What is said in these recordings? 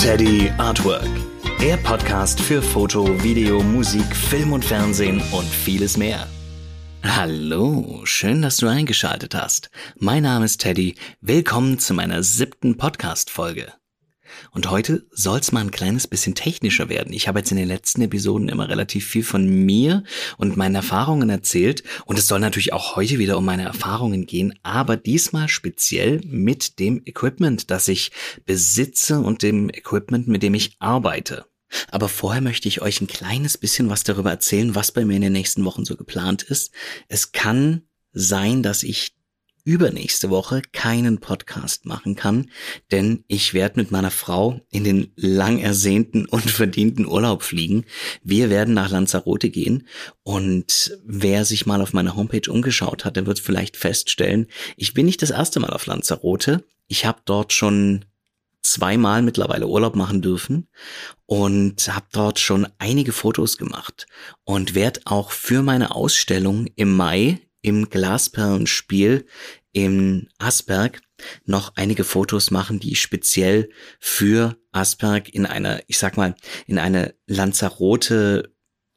Teddy Artwork. Der Podcast für Foto, Video, Musik, Film und Fernsehen und vieles mehr. Hallo, schön, dass du eingeschaltet hast. Mein Name ist Teddy. Willkommen zu meiner siebten Podcast-Folge. Und heute soll's mal ein kleines bisschen technischer werden. Ich habe jetzt in den letzten Episoden immer relativ viel von mir und meinen Erfahrungen erzählt. Und es soll natürlich auch heute wieder um meine Erfahrungen gehen, aber diesmal speziell mit dem Equipment, das ich besitze und dem Equipment, mit dem ich arbeite. Aber vorher möchte ich euch ein kleines bisschen was darüber erzählen, was bei mir in den nächsten Wochen so geplant ist. Es kann sein, dass ich übernächste Woche keinen Podcast machen kann, denn ich werde mit meiner Frau in den lang ersehnten und verdienten Urlaub fliegen. Wir werden nach Lanzarote gehen und wer sich mal auf meiner Homepage umgeschaut hat, der wird vielleicht feststellen, ich bin nicht das erste Mal auf Lanzarote. Ich habe dort schon zweimal mittlerweile Urlaub machen dürfen und habe dort schon einige Fotos gemacht und werde auch für meine Ausstellung im Mai im Glasperlenspiel in Asperg noch einige Fotos machen, die ich speziell für Asperg in einer, ich sag mal, in eine Lanzarote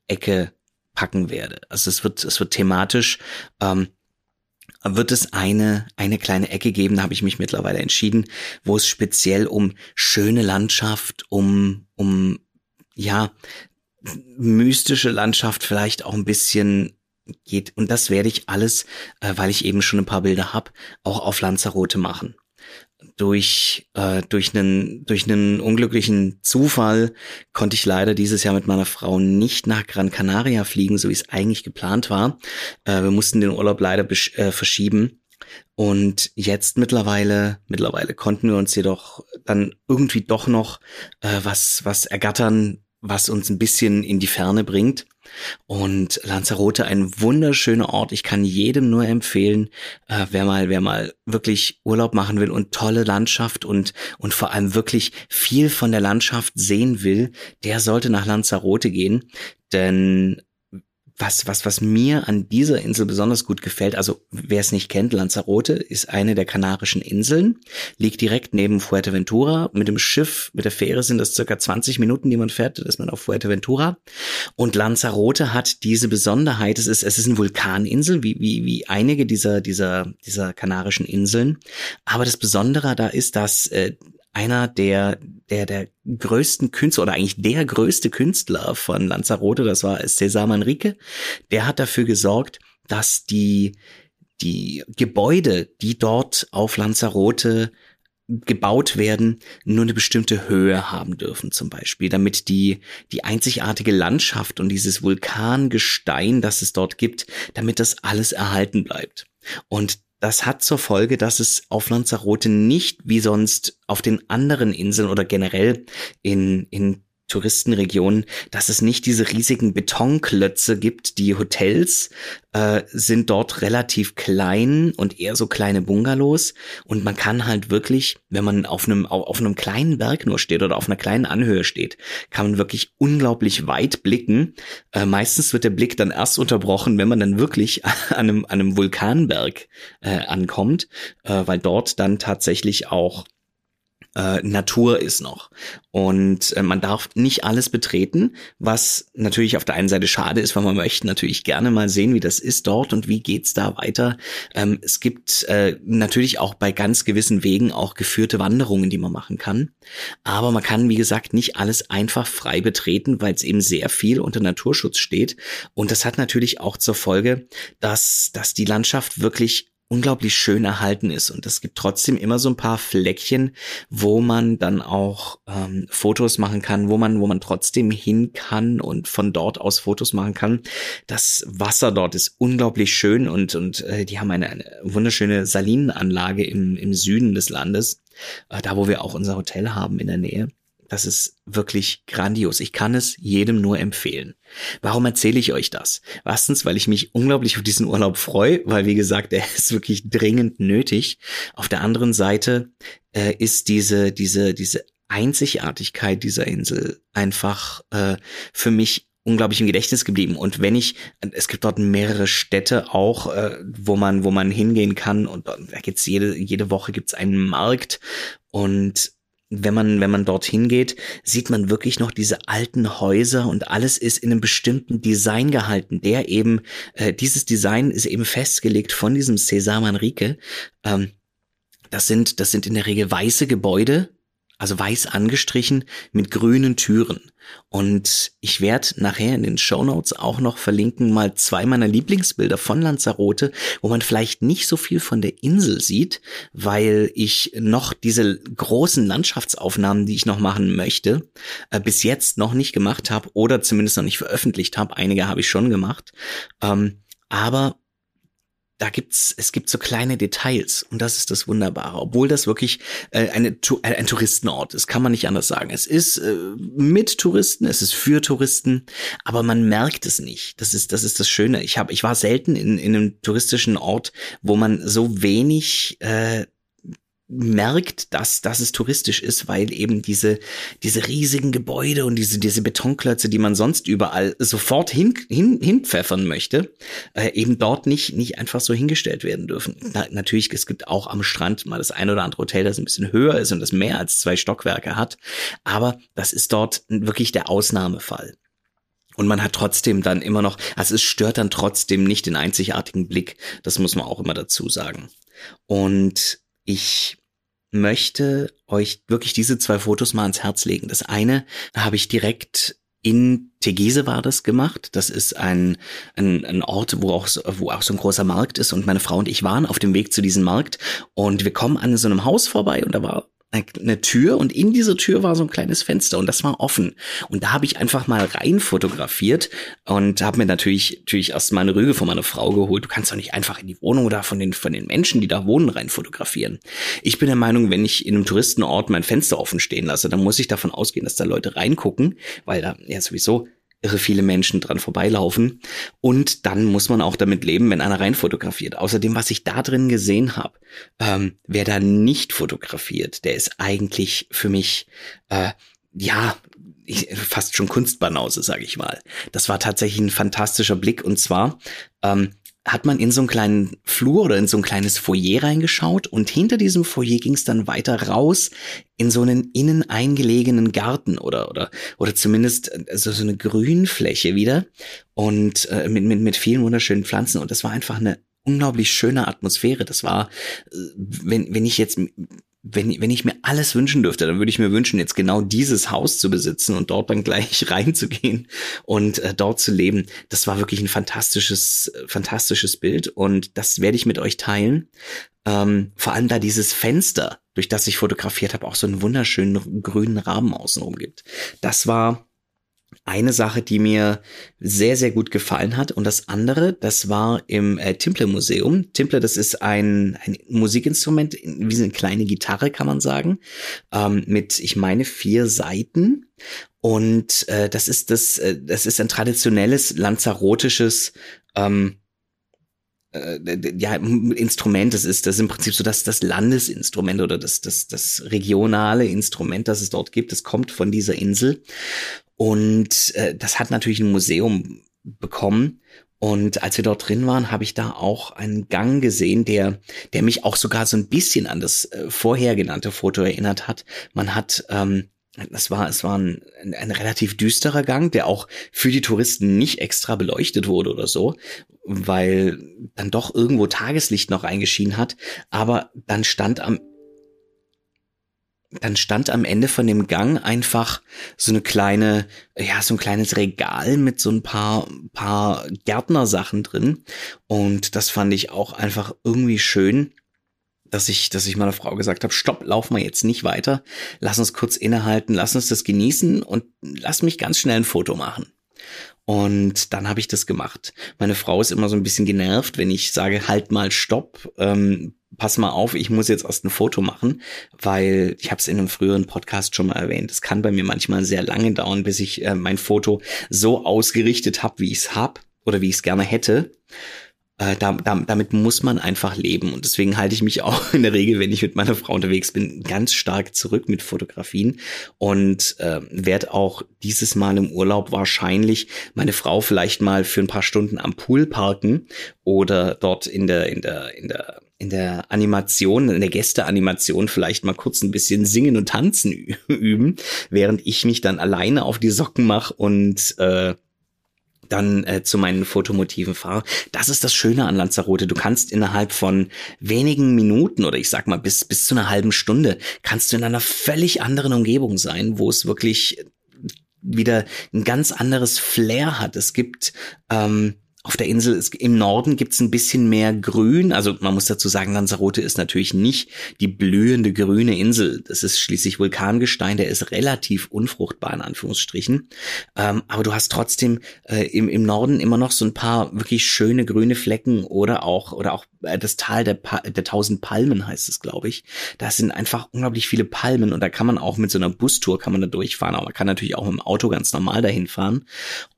Ecke packen werde. Also es wird, es wird thematisch, ähm, wird es eine, eine kleine Ecke geben, da habe ich mich mittlerweile entschieden, wo es speziell um schöne Landschaft, um, um, ja, mystische Landschaft, vielleicht auch ein bisschen geht. Und das werde ich alles, äh, weil ich eben schon ein paar Bilder habe, auch auf Lanzarote machen. Durch, äh, durch, einen, durch einen unglücklichen Zufall konnte ich leider dieses Jahr mit meiner Frau nicht nach Gran Canaria fliegen, so wie es eigentlich geplant war. Äh, wir mussten den Urlaub leider äh, verschieben. Und jetzt mittlerweile, mittlerweile konnten wir uns jedoch dann irgendwie doch noch äh, was, was ergattern, was uns ein bisschen in die Ferne bringt. Und Lanzarote ein wunderschöner Ort. Ich kann jedem nur empfehlen, äh, wer mal, wer mal wirklich Urlaub machen will und tolle Landschaft und, und vor allem wirklich viel von der Landschaft sehen will, der sollte nach Lanzarote gehen. Denn was, was, was mir an dieser Insel besonders gut gefällt, also wer es nicht kennt, Lanzarote ist eine der Kanarischen Inseln, liegt direkt neben Fuerteventura. Mit dem Schiff, mit der Fähre sind das circa 20 Minuten, die man fährt, ist man auf Fuerteventura. Und Lanzarote hat diese Besonderheit, es ist, es ist eine Vulkaninsel, wie, wie, wie einige dieser, dieser, dieser Kanarischen Inseln. Aber das Besondere da ist, dass äh, einer der, der, der größten Künstler oder eigentlich der größte Künstler von Lanzarote, das war Cesar Manrique, der hat dafür gesorgt, dass die, die Gebäude, die dort auf Lanzarote gebaut werden, nur eine bestimmte Höhe haben dürfen zum Beispiel, damit die, die einzigartige Landschaft und dieses Vulkangestein, das es dort gibt, damit das alles erhalten bleibt. Und das hat zur Folge, dass es auf Lanzarote nicht wie sonst auf den anderen Inseln oder generell in, in Touristenregionen, dass es nicht diese riesigen Betonklötze gibt. Die Hotels äh, sind dort relativ klein und eher so kleine Bungalows und man kann halt wirklich, wenn man auf einem auf einem kleinen Berg nur steht oder auf einer kleinen Anhöhe steht, kann man wirklich unglaublich weit blicken. Äh, meistens wird der Blick dann erst unterbrochen, wenn man dann wirklich an einem, an einem Vulkanberg äh, ankommt, äh, weil dort dann tatsächlich auch äh, Natur ist noch. Und äh, man darf nicht alles betreten, was natürlich auf der einen Seite schade ist, weil man möchte natürlich gerne mal sehen, wie das ist dort und wie geht's da weiter. Ähm, es gibt äh, natürlich auch bei ganz gewissen Wegen auch geführte Wanderungen, die man machen kann. Aber man kann, wie gesagt, nicht alles einfach frei betreten, weil es eben sehr viel unter Naturschutz steht. Und das hat natürlich auch zur Folge, dass, dass die Landschaft wirklich unglaublich schön erhalten ist. Und es gibt trotzdem immer so ein paar Fleckchen, wo man dann auch ähm, Fotos machen kann, wo man, wo man trotzdem hin kann und von dort aus Fotos machen kann. Das Wasser dort ist unglaublich schön und, und äh, die haben eine, eine wunderschöne Salinenanlage im, im Süden des Landes, äh, da wo wir auch unser Hotel haben in der Nähe. Das ist wirklich grandios. Ich kann es jedem nur empfehlen. Warum erzähle ich euch das? Erstens, weil ich mich unglaublich auf diesen Urlaub freue, weil wie gesagt, er ist wirklich dringend nötig. Auf der anderen Seite äh, ist diese, diese, diese Einzigartigkeit dieser Insel einfach äh, für mich unglaublich im Gedächtnis geblieben. Und wenn ich, es gibt dort mehrere Städte auch, äh, wo man, wo man hingehen kann und da gibt's jede, jede Woche gibt's einen Markt und wenn man, wenn man dorthin geht, sieht man wirklich noch diese alten Häuser und alles ist in einem bestimmten Design gehalten. Der eben, äh, dieses Design ist eben festgelegt von diesem Cesar Manrique. Ähm, das sind, das sind in der Regel weiße Gebäude, also weiß angestrichen mit grünen Türen. Und ich werde nachher in den Show Notes auch noch verlinken mal zwei meiner Lieblingsbilder von Lanzarote, wo man vielleicht nicht so viel von der Insel sieht, weil ich noch diese großen Landschaftsaufnahmen, die ich noch machen möchte, äh, bis jetzt noch nicht gemacht habe oder zumindest noch nicht veröffentlicht habe. Einige habe ich schon gemacht. Ähm, aber da gibt's, es gibt so kleine Details und das ist das Wunderbare. Obwohl das wirklich äh, eine, äh, ein Touristenort ist, kann man nicht anders sagen. Es ist äh, mit Touristen, es ist für Touristen, aber man merkt es nicht. Das ist, das ist das Schöne. Ich habe, ich war selten in, in einem touristischen Ort, wo man so wenig äh, merkt, dass, dass es touristisch ist, weil eben diese, diese riesigen Gebäude und diese, diese Betonklötze, die man sonst überall sofort hin, hin, hinpfeffern möchte, äh, eben dort nicht, nicht einfach so hingestellt werden dürfen. Na, natürlich, es gibt auch am Strand mal das ein oder andere Hotel, das ein bisschen höher ist und das mehr als zwei Stockwerke hat. Aber das ist dort wirklich der Ausnahmefall. Und man hat trotzdem dann immer noch, also es stört dann trotzdem nicht den einzigartigen Blick. Das muss man auch immer dazu sagen. Und ich möchte euch wirklich diese zwei Fotos mal ans Herz legen. Das eine habe ich direkt in Tegese war das gemacht. Das ist ein, ein, ein Ort, wo auch, wo auch so ein großer Markt ist. Und meine Frau und ich waren auf dem Weg zu diesem Markt. Und wir kommen an so einem Haus vorbei und da war eine Tür und in dieser Tür war so ein kleines Fenster und das war offen. Und da habe ich einfach mal rein fotografiert und habe mir natürlich, natürlich erst mal eine Rüge von meiner Frau geholt. Du kannst doch nicht einfach in die Wohnung oder von den, von den Menschen, die da wohnen, rein fotografieren. Ich bin der Meinung, wenn ich in einem Touristenort mein Fenster offen stehen lasse, dann muss ich davon ausgehen, dass da Leute reingucken, weil da ja sowieso irre viele Menschen dran vorbeilaufen. Und dann muss man auch damit leben, wenn einer rein fotografiert. Außerdem, was ich da drin gesehen habe, ähm, wer da nicht fotografiert, der ist eigentlich für mich, äh, ja, fast schon Kunstbanause, sage ich mal. Das war tatsächlich ein fantastischer Blick. Und zwar ähm, hat man in so einen kleinen Flur oder in so ein kleines Foyer reingeschaut und hinter diesem Foyer ging es dann weiter raus in so einen innen eingelegenen Garten oder oder oder zumindest also so eine Grünfläche wieder und äh, mit, mit mit vielen wunderschönen Pflanzen und das war einfach eine unglaublich schöne Atmosphäre. Das war, äh, wenn, wenn ich jetzt wenn, wenn ich mir alles wünschen dürfte, dann würde ich mir wünschen, jetzt genau dieses Haus zu besitzen und dort dann gleich reinzugehen und äh, dort zu leben. Das war wirklich ein fantastisches, fantastisches Bild und das werde ich mit euch teilen. Ähm, vor allem da dieses Fenster, durch das ich fotografiert habe, auch so einen wunderschönen grünen Rahmen außenrum gibt. Das war eine Sache, die mir sehr, sehr gut gefallen hat. Und das andere, das war im äh, Timple Museum. Timple, das ist ein, ein Musikinstrument, wie eine kleine Gitarre, kann man sagen, ähm, mit, ich meine, vier Seiten. Und äh, das ist das, äh, das ist ein traditionelles lanzarotisches ähm, äh, ja, Instrument, das ist, das ist im Prinzip so das, das Landesinstrument oder das, das, das regionale Instrument, das es dort gibt. Das kommt von dieser Insel. Und äh, das hat natürlich ein Museum bekommen. Und als wir dort drin waren, habe ich da auch einen Gang gesehen, der, der mich auch sogar so ein bisschen an das äh, vorher genannte Foto erinnert hat. Man hat, ähm, das war, es war ein, ein relativ düsterer Gang, der auch für die Touristen nicht extra beleuchtet wurde oder so, weil dann doch irgendwo Tageslicht noch eingeschienen hat. Aber dann stand am dann stand am Ende von dem Gang einfach so eine kleine, ja, so ein kleines Regal mit so ein paar, paar Gärtnersachen drin. Und das fand ich auch einfach irgendwie schön, dass ich, dass ich meiner Frau gesagt habe, stopp, lauf mal jetzt nicht weiter. Lass uns kurz innehalten, lass uns das genießen und lass mich ganz schnell ein Foto machen. Und dann habe ich das gemacht. Meine Frau ist immer so ein bisschen genervt, wenn ich sage, halt mal stopp, ähm, pass mal auf, ich muss jetzt erst ein Foto machen, weil ich habe es in einem früheren Podcast schon mal erwähnt. Es kann bei mir manchmal sehr lange dauern, bis ich äh, mein Foto so ausgerichtet habe, wie ich es hab oder wie ich es gerne hätte. Äh, da, da, damit muss man einfach leben. Und deswegen halte ich mich auch in der Regel, wenn ich mit meiner Frau unterwegs bin, ganz stark zurück mit Fotografien und äh, werde auch dieses Mal im Urlaub wahrscheinlich meine Frau vielleicht mal für ein paar Stunden am Pool parken oder dort in der, in der, in der in der Animation, in der Gästeanimation vielleicht mal kurz ein bisschen singen und tanzen üben, während ich mich dann alleine auf die Socken mache und äh, dann äh, zu meinen Fotomotiven fahre. Das ist das Schöne an Lanzarote. Du kannst innerhalb von wenigen Minuten oder ich sag mal bis, bis zu einer halben Stunde kannst du in einer völlig anderen Umgebung sein, wo es wirklich wieder ein ganz anderes Flair hat. Es gibt ähm, auf der Insel ist, im Norden gibt's ein bisschen mehr Grün. Also man muss dazu sagen, Lanzarote ist natürlich nicht die blühende grüne Insel. Das ist schließlich Vulkangestein, der ist relativ unfruchtbar in Anführungsstrichen. Ähm, aber du hast trotzdem äh, im, im Norden immer noch so ein paar wirklich schöne grüne Flecken oder auch oder auch äh, das Tal der, pa der tausend Palmen heißt es, glaube ich. Da sind einfach unglaublich viele Palmen und da kann man auch mit so einer Bustour kann man da durchfahren, aber man kann natürlich auch mit dem Auto ganz normal dahin fahren.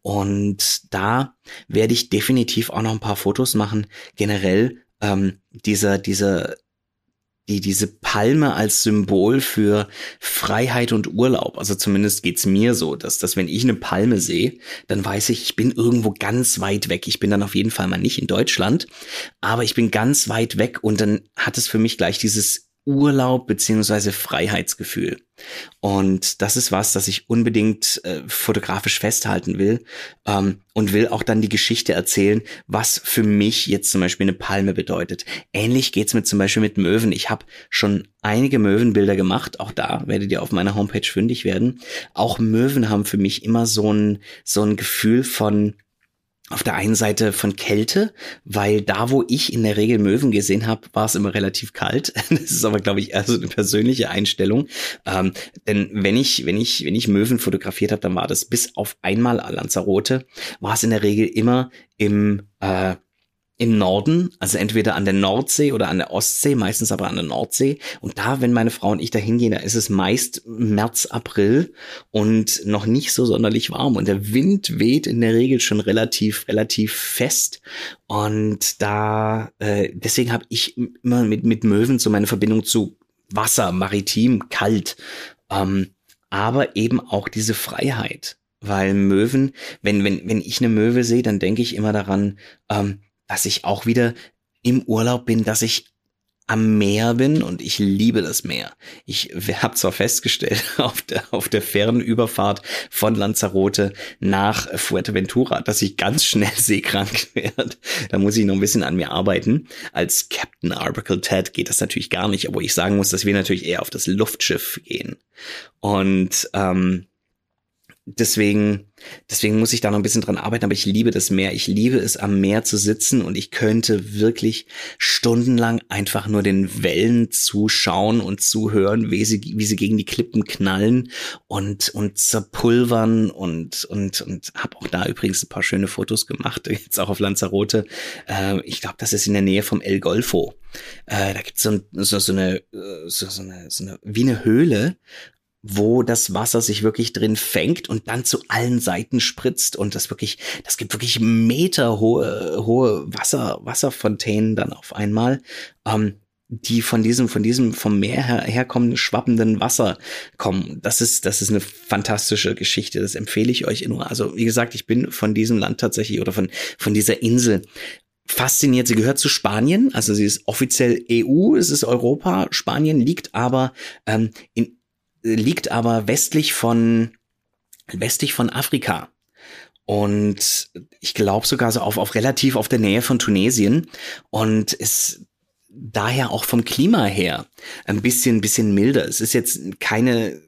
Und da werde ich definitiv auch noch ein paar Fotos machen. Generell ähm, dieser, dieser die diese Palme als Symbol für Freiheit und Urlaub. Also zumindest geht's mir so, dass, dass wenn ich eine Palme sehe, dann weiß ich, ich bin irgendwo ganz weit weg. Ich bin dann auf jeden Fall mal nicht in Deutschland, aber ich bin ganz weit weg und dann hat es für mich gleich dieses Urlaub beziehungsweise Freiheitsgefühl. Und das ist was, das ich unbedingt äh, fotografisch festhalten will ähm, und will auch dann die Geschichte erzählen, was für mich jetzt zum Beispiel eine Palme bedeutet. Ähnlich geht's mit zum Beispiel mit Möwen. Ich habe schon einige Möwenbilder gemacht. Auch da werdet ihr auf meiner Homepage fündig werden. Auch Möwen haben für mich immer so ein so ein Gefühl von auf der einen Seite von Kälte, weil da, wo ich in der Regel Möwen gesehen habe, war es immer relativ kalt. Das ist aber, glaube ich, eher so eine persönliche Einstellung. Ähm, denn wenn ich, wenn ich, wenn ich Möwen fotografiert habe, dann war das bis auf einmal Lanzarote, war es in der Regel immer im äh, im Norden, also entweder an der Nordsee oder an der Ostsee, meistens aber an der Nordsee. Und da, wenn meine Frau und ich da hingehen, da ist es meist März, April und noch nicht so sonderlich warm. Und der Wind weht in der Regel schon relativ, relativ fest. Und da, äh, deswegen habe ich immer mit, mit Möwen so meine Verbindung zu Wasser, maritim, kalt. Ähm, aber eben auch diese Freiheit. Weil Möwen, wenn, wenn, wenn ich eine Möwe sehe, dann denke ich immer daran, ähm, dass ich auch wieder im Urlaub bin, dass ich am Meer bin und ich liebe das Meer. Ich habe zwar festgestellt auf der, auf der Fernüberfahrt von Lanzarote nach Fuerteventura, dass ich ganz schnell seekrank werde. Da muss ich noch ein bisschen an mir arbeiten. Als Captain Arbuckle Ted geht das natürlich gar nicht, obwohl ich sagen muss, dass wir natürlich eher auf das Luftschiff gehen. Und ähm, deswegen, deswegen muss ich da noch ein bisschen dran arbeiten, aber ich liebe das Meer. Ich liebe es, am Meer zu sitzen und ich könnte wirklich stundenlang einfach nur den Wellen zuschauen und zuhören, wie sie, wie sie gegen die Klippen knallen und, und zerpulvern und, und, und habe auch da übrigens ein paar schöne Fotos gemacht, jetzt auch auf Lanzarote. Äh, ich glaube, das ist in der Nähe vom El Golfo. Äh, da gibt's so, so, so, eine, äh, so, so, eine, so eine, wie eine Höhle, wo das Wasser sich wirklich drin fängt und dann zu allen Seiten spritzt und das wirklich, das gibt wirklich meterhohe hohe Wasser, Wasserfontänen dann auf einmal, ähm, die von diesem, von diesem vom Meer her, herkommenden, schwappenden Wasser kommen. Das ist, das ist eine fantastische Geschichte. Das empfehle ich euch nur. Also, wie gesagt, ich bin von diesem Land tatsächlich oder von, von dieser Insel fasziniert. Sie gehört zu Spanien, also sie ist offiziell EU, es ist Europa. Spanien liegt aber ähm, in liegt aber westlich von westlich von Afrika. Und ich glaube sogar so auf, auf relativ auf der Nähe von Tunesien und ist daher auch vom Klima her ein bisschen, bisschen milder. Es ist jetzt keine,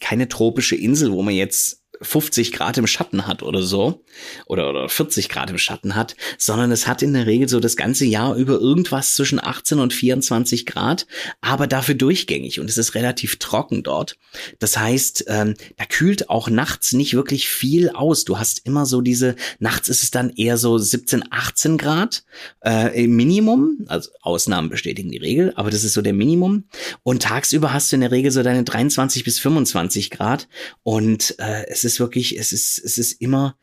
keine tropische Insel, wo man jetzt 50 Grad im Schatten hat oder so oder, oder 40 Grad im Schatten hat, sondern es hat in der Regel so das ganze Jahr über irgendwas zwischen 18 und 24 Grad, aber dafür durchgängig und es ist relativ trocken dort. Das heißt, ähm, da kühlt auch nachts nicht wirklich viel aus. Du hast immer so diese, nachts ist es dann eher so 17, 18 Grad äh, im Minimum, also Ausnahmen bestätigen die Regel, aber das ist so der Minimum. Und tagsüber hast du in der Regel so deine 23 bis 25 Grad und äh, es ist ist wirklich, es ist, es ist immer,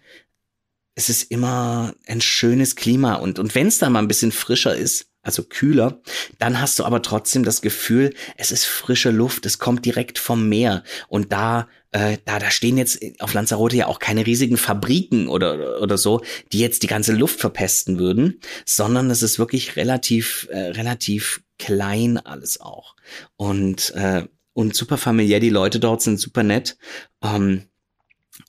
es ist immer ein schönes Klima. Und, und wenn es dann mal ein bisschen frischer ist, also kühler, dann hast du aber trotzdem das Gefühl, es ist frische Luft, es kommt direkt vom Meer. Und da äh, da da stehen jetzt auf Lanzarote ja auch keine riesigen Fabriken oder oder so, die jetzt die ganze Luft verpesten würden, sondern es ist wirklich relativ äh, relativ klein alles auch. Und äh, und super familiär, die Leute dort sind super nett. Ähm,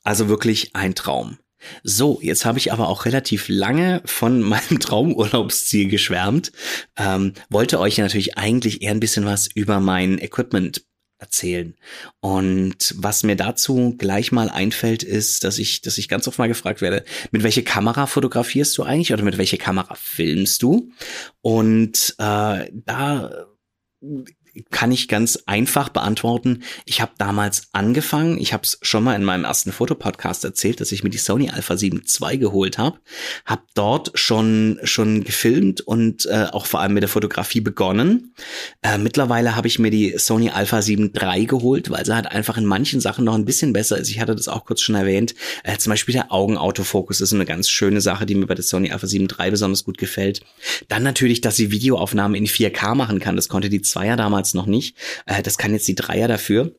also wirklich ein Traum. So, jetzt habe ich aber auch relativ lange von meinem Traumurlaubsziel geschwärmt. Ähm, wollte euch natürlich eigentlich eher ein bisschen was über mein Equipment erzählen. Und was mir dazu gleich mal einfällt, ist, dass ich, dass ich ganz oft mal gefragt werde, mit welcher Kamera fotografierst du eigentlich oder mit welcher Kamera filmst du? Und äh, da kann ich ganz einfach beantworten. Ich habe damals angefangen, ich habe es schon mal in meinem ersten Fotopodcast erzählt, dass ich mir die Sony Alpha 7 II geholt habe, habe dort schon schon gefilmt und äh, auch vor allem mit der Fotografie begonnen. Äh, mittlerweile habe ich mir die Sony Alpha 7 III geholt, weil sie halt einfach in manchen Sachen noch ein bisschen besser ist. Ich hatte das auch kurz schon erwähnt. Äh, zum Beispiel der Augenautofokus ist eine ganz schöne Sache, die mir bei der Sony Alpha 7 III besonders gut gefällt. Dann natürlich, dass sie Videoaufnahmen in 4K machen kann. Das konnte die Zweier damals damals noch nicht. Äh, das kann jetzt die Dreier dafür.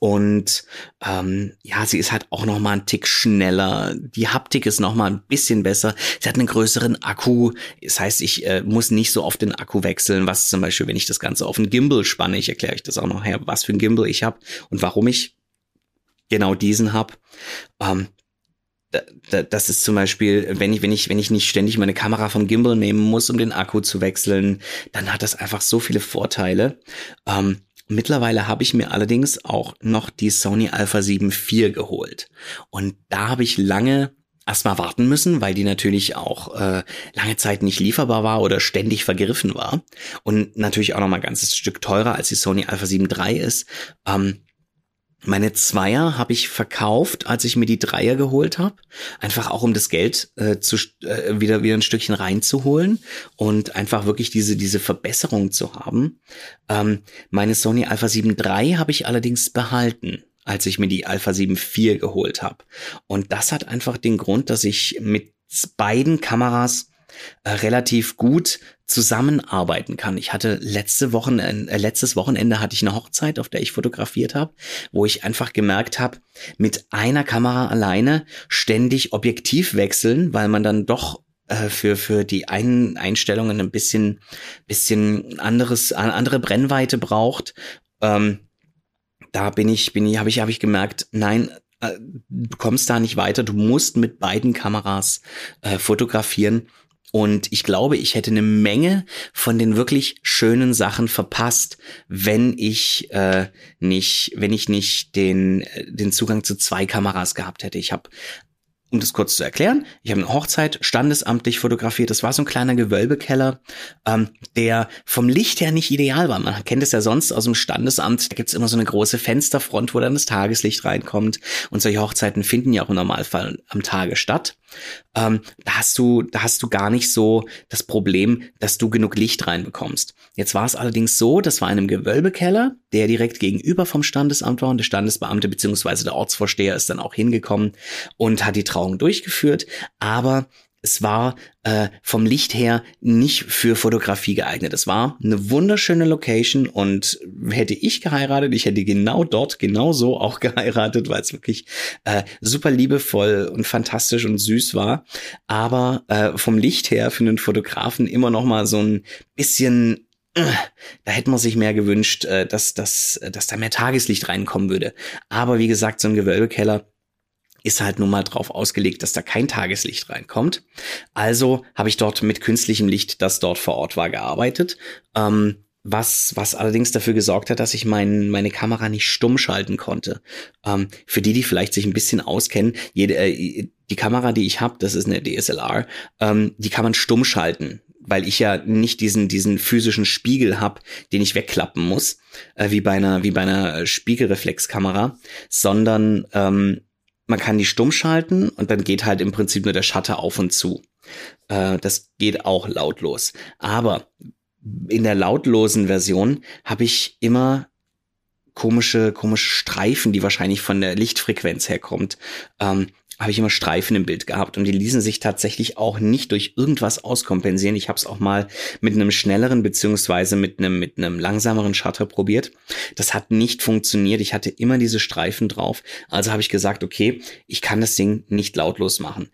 Und ähm, ja, sie ist halt auch noch mal ein Tick schneller. Die Haptik ist noch mal ein bisschen besser. Sie hat einen größeren Akku. Das heißt, ich äh, muss nicht so oft den Akku wechseln, was zum Beispiel, wenn ich das Ganze auf einen Gimbal spanne, ich erkläre euch das auch noch her, was für ein Gimbal ich habe und warum ich genau diesen habe. Ähm, das ist zum Beispiel, wenn ich, wenn ich, wenn ich nicht ständig meine Kamera vom Gimbal nehmen muss, um den Akku zu wechseln, dann hat das einfach so viele Vorteile. Ähm, mittlerweile habe ich mir allerdings auch noch die Sony Alpha 7 IV geholt. Und da habe ich lange erstmal warten müssen, weil die natürlich auch äh, lange Zeit nicht lieferbar war oder ständig vergriffen war. Und natürlich auch noch mal ein ganzes Stück teurer als die Sony Alpha 7 III ist. Ähm, meine Zweier habe ich verkauft, als ich mir die Dreier geholt habe. Einfach auch um das Geld äh, zu, äh, wieder, wieder ein Stückchen reinzuholen und einfach wirklich diese, diese Verbesserung zu haben. Ähm, meine Sony Alpha 7 III habe ich allerdings behalten als ich mir die Alpha 7 IV geholt habe. Und das hat einfach den Grund, dass ich mit beiden Kameras äh, relativ gut zusammenarbeiten kann. Ich hatte letzte Wochen, äh, letztes Wochenende hatte ich eine Hochzeit, auf der ich fotografiert habe, wo ich einfach gemerkt habe, mit einer Kamera alleine ständig Objektiv wechseln, weil man dann doch äh, für für die einen Einstellungen ein bisschen bisschen anderes andere Brennweite braucht. Ähm, da bin ich bin ich habe ich habe ich gemerkt, nein, äh, du kommst da nicht weiter. Du musst mit beiden Kameras äh, fotografieren und ich glaube, ich hätte eine Menge von den wirklich schönen Sachen verpasst, wenn ich äh, nicht, wenn ich nicht den äh, den Zugang zu zwei Kameras gehabt hätte. Ich habe um das kurz zu erklären, ich habe eine Hochzeit standesamtlich fotografiert. Das war so ein kleiner Gewölbekeller, ähm, der vom Licht her nicht ideal war. Man kennt es ja sonst aus dem Standesamt, da gibt's immer so eine große Fensterfront, wo dann das Tageslicht reinkommt. Und solche Hochzeiten finden ja auch im Normalfall am Tage statt ähm, da hast du, da hast du gar nicht so das Problem, dass du genug Licht reinbekommst. Jetzt war es allerdings so, das war in einem Gewölbekeller, der direkt gegenüber vom Standesamt war und der Standesbeamte bzw. der Ortsvorsteher ist dann auch hingekommen und hat die Trauung durchgeführt, aber es war äh, vom Licht her nicht für Fotografie geeignet. Es war eine wunderschöne Location und hätte ich geheiratet, ich hätte genau dort, genau so auch geheiratet, weil es wirklich äh, super liebevoll und fantastisch und süß war. Aber äh, vom Licht her für einen Fotografen immer noch mal so ein bisschen äh, da hätte man sich mehr gewünscht, äh, dass, dass, dass da mehr Tageslicht reinkommen würde. Aber wie gesagt, so ein Gewölbekeller ist halt nun mal drauf ausgelegt, dass da kein Tageslicht reinkommt. Also habe ich dort mit künstlichem Licht, das dort vor Ort war, gearbeitet. Ähm, was, was allerdings dafür gesorgt hat, dass ich mein, meine Kamera nicht stumm schalten konnte. Ähm, für die, die vielleicht sich ein bisschen auskennen, jede, äh, die Kamera, die ich habe, das ist eine DSLR, ähm, die kann man stumm schalten weil ich ja nicht diesen diesen physischen Spiegel habe, den ich wegklappen muss, äh, wie bei einer wie bei einer Spiegelreflexkamera, sondern ähm, man kann die stumm schalten und dann geht halt im Prinzip nur der Shutter auf und zu. Äh, das geht auch lautlos. Aber in der lautlosen Version habe ich immer komische, komische Streifen, die wahrscheinlich von der Lichtfrequenz herkommt, ähm, habe ich immer Streifen im Bild gehabt und die ließen sich tatsächlich auch nicht durch irgendwas auskompensieren. Ich habe es auch mal mit einem schnelleren beziehungsweise mit einem mit einem langsameren Shutter probiert. Das hat nicht funktioniert. Ich hatte immer diese Streifen drauf. Also habe ich gesagt, okay, ich kann das Ding nicht lautlos machen.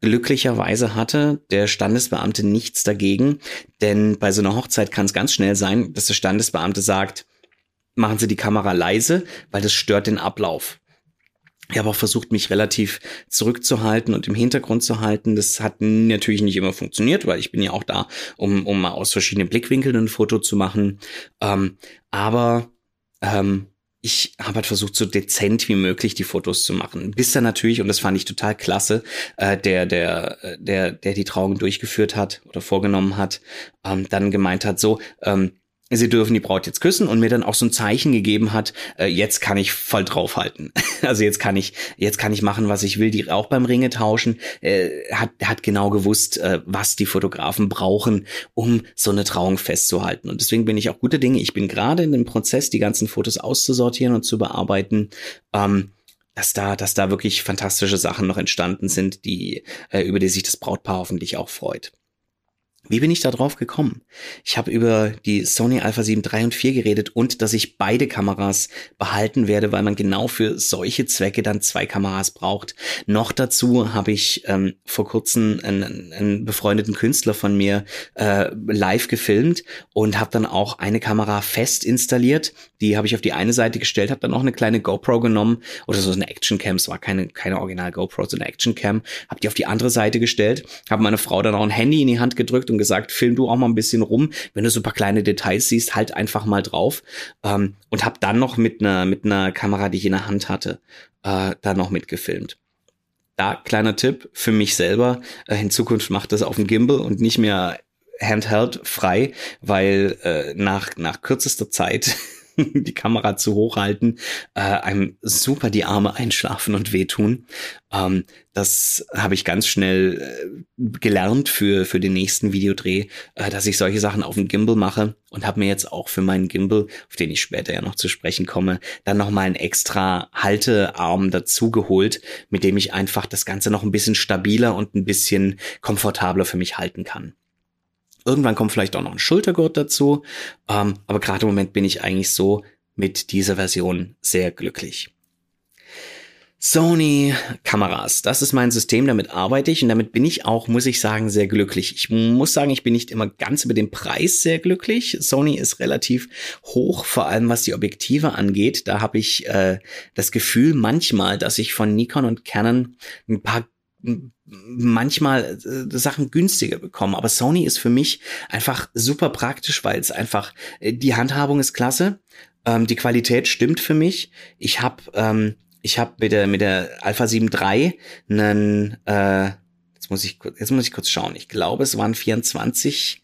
Glücklicherweise hatte der Standesbeamte nichts dagegen, denn bei so einer Hochzeit kann es ganz schnell sein, dass der Standesbeamte sagt, machen Sie die Kamera leise, weil das stört den Ablauf. Ich habe auch versucht, mich relativ zurückzuhalten und im Hintergrund zu halten. Das hat natürlich nicht immer funktioniert, weil ich bin ja auch da, um, um mal aus verschiedenen Blickwinkeln ein Foto zu machen. Ähm, aber ähm, ich habe halt versucht, so dezent wie möglich die Fotos zu machen. Bis dann natürlich, und das fand ich total klasse, äh, der, der, äh, der, der die Trauung durchgeführt hat oder vorgenommen hat, ähm, dann gemeint hat, so, ähm, sie dürfen die Braut jetzt küssen und mir dann auch so ein Zeichen gegeben hat, äh, jetzt kann ich voll draufhalten. also jetzt kann ich, jetzt kann ich machen, was ich will. Die auch beim Ringe tauschen, äh, hat, hat genau gewusst, äh, was die Fotografen brauchen, um so eine Trauung festzuhalten. Und deswegen bin ich auch guter Dinge. Ich bin gerade in dem Prozess, die ganzen Fotos auszusortieren und zu bearbeiten. Ähm, dass da, dass da wirklich fantastische Sachen noch entstanden sind, die, äh, über die sich das Brautpaar hoffentlich auch freut. Wie bin ich da drauf gekommen? Ich habe über die Sony Alpha 7 3 und 4 geredet und dass ich beide Kameras behalten werde, weil man genau für solche Zwecke dann zwei Kameras braucht. Noch dazu habe ich ähm, vor kurzem einen, einen befreundeten Künstler von mir äh, live gefilmt und habe dann auch eine Kamera fest installiert. Die habe ich auf die eine Seite gestellt, habe dann auch eine kleine GoPro genommen oder so eine Action Cam. Es war keine keine Original GoPro, so eine Action Cam. Habe die auf die andere Seite gestellt, habe meine Frau dann auch ein Handy in die Hand gedrückt und gesagt, film du auch mal ein bisschen rum. Wenn du so ein paar kleine Details siehst, halt einfach mal drauf. Ähm, und habe dann noch mit einer mit einer Kamera, die ich in der Hand hatte, äh, da noch mitgefilmt. Da kleiner Tipp für mich selber: äh, In Zukunft macht das auf dem Gimbal und nicht mehr handheld frei, weil äh, nach nach kürzester Zeit die Kamera zu hoch halten, äh, einem super die Arme einschlafen und wehtun. Ähm, das habe ich ganz schnell äh, gelernt für, für den nächsten Videodreh, äh, dass ich solche Sachen auf dem Gimbal mache und habe mir jetzt auch für meinen Gimbal, auf den ich später ja noch zu sprechen komme, dann nochmal einen extra Haltearm dazu geholt, mit dem ich einfach das Ganze noch ein bisschen stabiler und ein bisschen komfortabler für mich halten kann. Irgendwann kommt vielleicht auch noch ein Schultergurt dazu. Ähm, aber gerade im Moment bin ich eigentlich so mit dieser Version sehr glücklich. Sony Kameras, das ist mein System, damit arbeite ich und damit bin ich auch, muss ich sagen, sehr glücklich. Ich muss sagen, ich bin nicht immer ganz über den Preis sehr glücklich. Sony ist relativ hoch, vor allem was die Objektive angeht. Da habe ich äh, das Gefühl manchmal, dass ich von Nikon und Canon ein paar manchmal äh, Sachen günstiger bekommen. Aber Sony ist für mich einfach super praktisch, weil es einfach, äh, die Handhabung ist klasse, ähm, die Qualität stimmt für mich. Ich habe ähm, ich habe mit der mit der Alpha 7 III einen, äh, jetzt muss ich jetzt muss ich kurz schauen. Ich glaube, es waren 24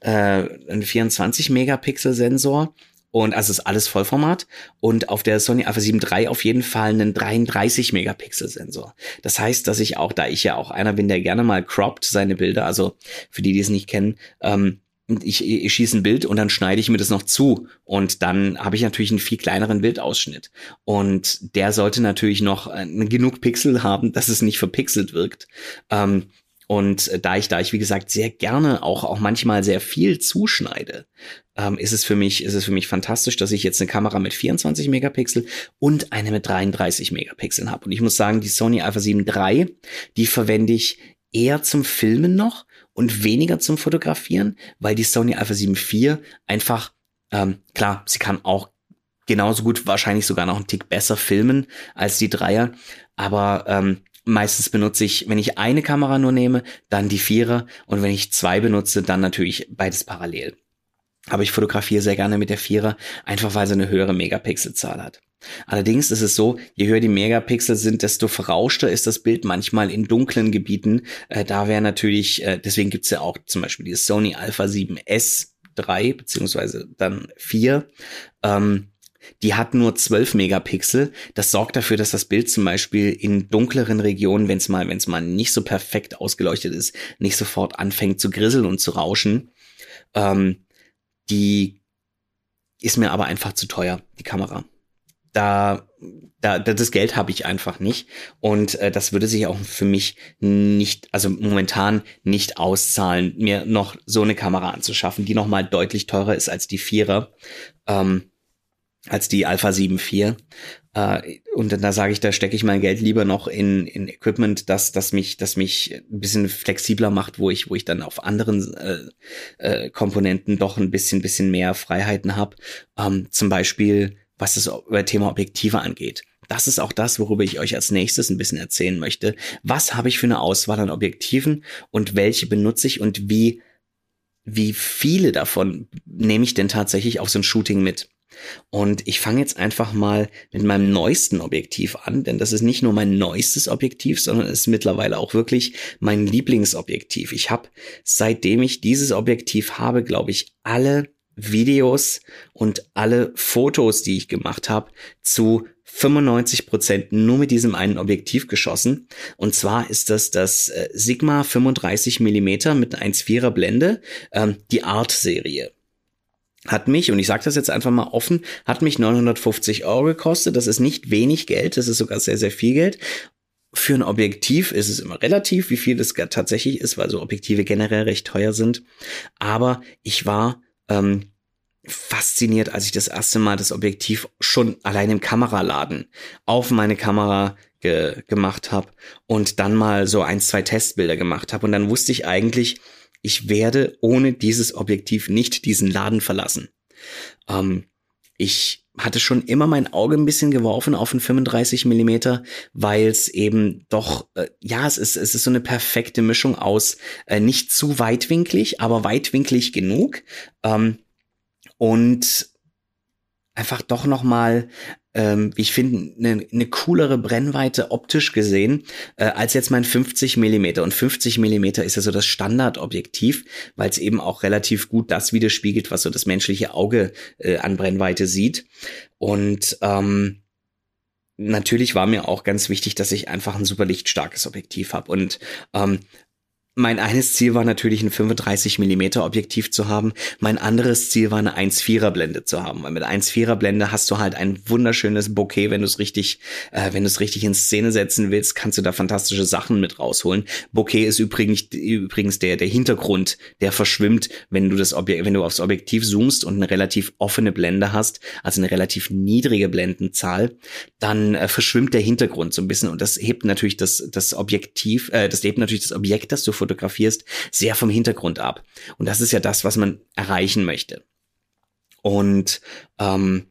äh, ein 24 Megapixel Sensor und also ist alles Vollformat und auf der Sony Alpha 7 III auf jeden Fall einen 33 Megapixel Sensor. Das heißt, dass ich auch, da ich ja auch einer bin, der gerne mal croppt seine Bilder, also für die, die es nicht kennen, ähm, ich, ich schieße ein Bild und dann schneide ich mir das noch zu und dann habe ich natürlich einen viel kleineren Bildausschnitt und der sollte natürlich noch äh, genug Pixel haben, dass es nicht verpixelt wirkt. Ähm, und äh, da ich, da ich, wie gesagt, sehr gerne auch, auch manchmal sehr viel zuschneide, ähm, ist es für mich, ist es für mich fantastisch, dass ich jetzt eine Kamera mit 24 Megapixel und eine mit 33 Megapixeln habe. Und ich muss sagen, die Sony Alpha 7 III, die verwende ich eher zum Filmen noch und weniger zum Fotografieren, weil die Sony Alpha 7 IV einfach, ähm, klar, sie kann auch genauso gut, wahrscheinlich sogar noch einen Tick besser filmen als die Dreier, aber ähm, Meistens benutze ich, wenn ich eine Kamera nur nehme, dann die Vierer und wenn ich zwei benutze, dann natürlich beides parallel. Aber ich fotografiere sehr gerne mit der Vierer, einfach weil sie eine höhere Megapixelzahl hat. Allerdings ist es so, je höher die Megapixel sind, desto verrauschter ist das Bild manchmal in dunklen Gebieten. Äh, da wäre natürlich, äh, deswegen gibt's ja auch zum Beispiel die Sony Alpha 7S 3 beziehungsweise dann 4. Ähm, die hat nur 12 Megapixel. Das sorgt dafür, dass das Bild zum Beispiel in dunkleren Regionen, wenn es mal, wenn es mal nicht so perfekt ausgeleuchtet ist, nicht sofort anfängt zu grisseln und zu rauschen. Ähm, die ist mir aber einfach zu teuer, die Kamera. da da, das Geld habe ich einfach nicht und äh, das würde sich auch für mich nicht, also momentan nicht auszahlen, mir noch so eine Kamera anzuschaffen, die noch mal deutlich teurer ist als die Vierer, ähm, als die Alpha 7 IV. Äh, und da sage ich, da stecke ich mein Geld lieber noch in, in Equipment, das, das mich, das mich ein bisschen flexibler macht, wo ich, wo ich dann auf anderen äh, äh, Komponenten doch ein bisschen, bisschen mehr Freiheiten habe. Ähm, zum Beispiel was das Thema Objektive angeht. Das ist auch das, worüber ich euch als nächstes ein bisschen erzählen möchte. Was habe ich für eine Auswahl an Objektiven und welche benutze ich und wie, wie viele davon nehme ich denn tatsächlich auf so ein Shooting mit? Und ich fange jetzt einfach mal mit meinem neuesten Objektiv an, denn das ist nicht nur mein neuestes Objektiv, sondern ist mittlerweile auch wirklich mein Lieblingsobjektiv. Ich habe, seitdem ich dieses Objektiv habe, glaube ich, alle Videos und alle Fotos, die ich gemacht habe, zu 95 Prozent nur mit diesem einen Objektiv geschossen. Und zwar ist das das äh, Sigma 35 Millimeter mit 1,4er Blende, ähm, die Art-Serie. Hat mich, und ich sage das jetzt einfach mal offen, hat mich 950 Euro gekostet. Das ist nicht wenig Geld, das ist sogar sehr, sehr viel Geld. Für ein Objektiv ist es immer relativ, wie viel das tatsächlich ist, weil so Objektive generell recht teuer sind. Aber ich war ähm, fasziniert, als ich das erste Mal das Objektiv schon allein im Kameraladen auf meine Kamera ge gemacht habe und dann mal so ein, zwei Testbilder gemacht habe. Und dann wusste ich eigentlich, ich werde ohne dieses Objektiv nicht diesen Laden verlassen. Ähm, ich hatte schon immer mein Auge ein bisschen geworfen auf einen 35 Millimeter, weil es eben doch, äh, ja, es ist, es ist so eine perfekte Mischung aus äh, nicht zu weitwinklig, aber weitwinklig genug. Ähm, und einfach doch noch mal, ähm, wie ich finde, eine ne coolere Brennweite optisch gesehen äh, als jetzt mein 50 Millimeter. Und 50 Millimeter ist ja so das Standardobjektiv, weil es eben auch relativ gut das widerspiegelt, was so das menschliche Auge äh, an Brennweite sieht. Und ähm, natürlich war mir auch ganz wichtig, dass ich einfach ein super lichtstarkes Objektiv habe. Und ähm, mein eines Ziel war natürlich ein 35 Millimeter Objektiv zu haben. Mein anderes Ziel war eine 1,4er Blende zu haben. Weil mit 1,4er Blende hast du halt ein wunderschönes Bouquet, wenn du es richtig, äh, wenn du es richtig in Szene setzen willst, kannst du da fantastische Sachen mit rausholen. Bouquet ist übrigens, übrigens der, der Hintergrund, der verschwimmt, wenn du das Objekt, wenn du aufs Objektiv zoomst und eine relativ offene Blende hast, also eine relativ niedrige Blendenzahl, dann äh, verschwimmt der Hintergrund so ein bisschen und das hebt natürlich das, das Objektiv, äh, das hebt natürlich das Objekt, das du fotografierst, sehr vom Hintergrund ab. Und das ist ja das, was man erreichen möchte. Und ähm,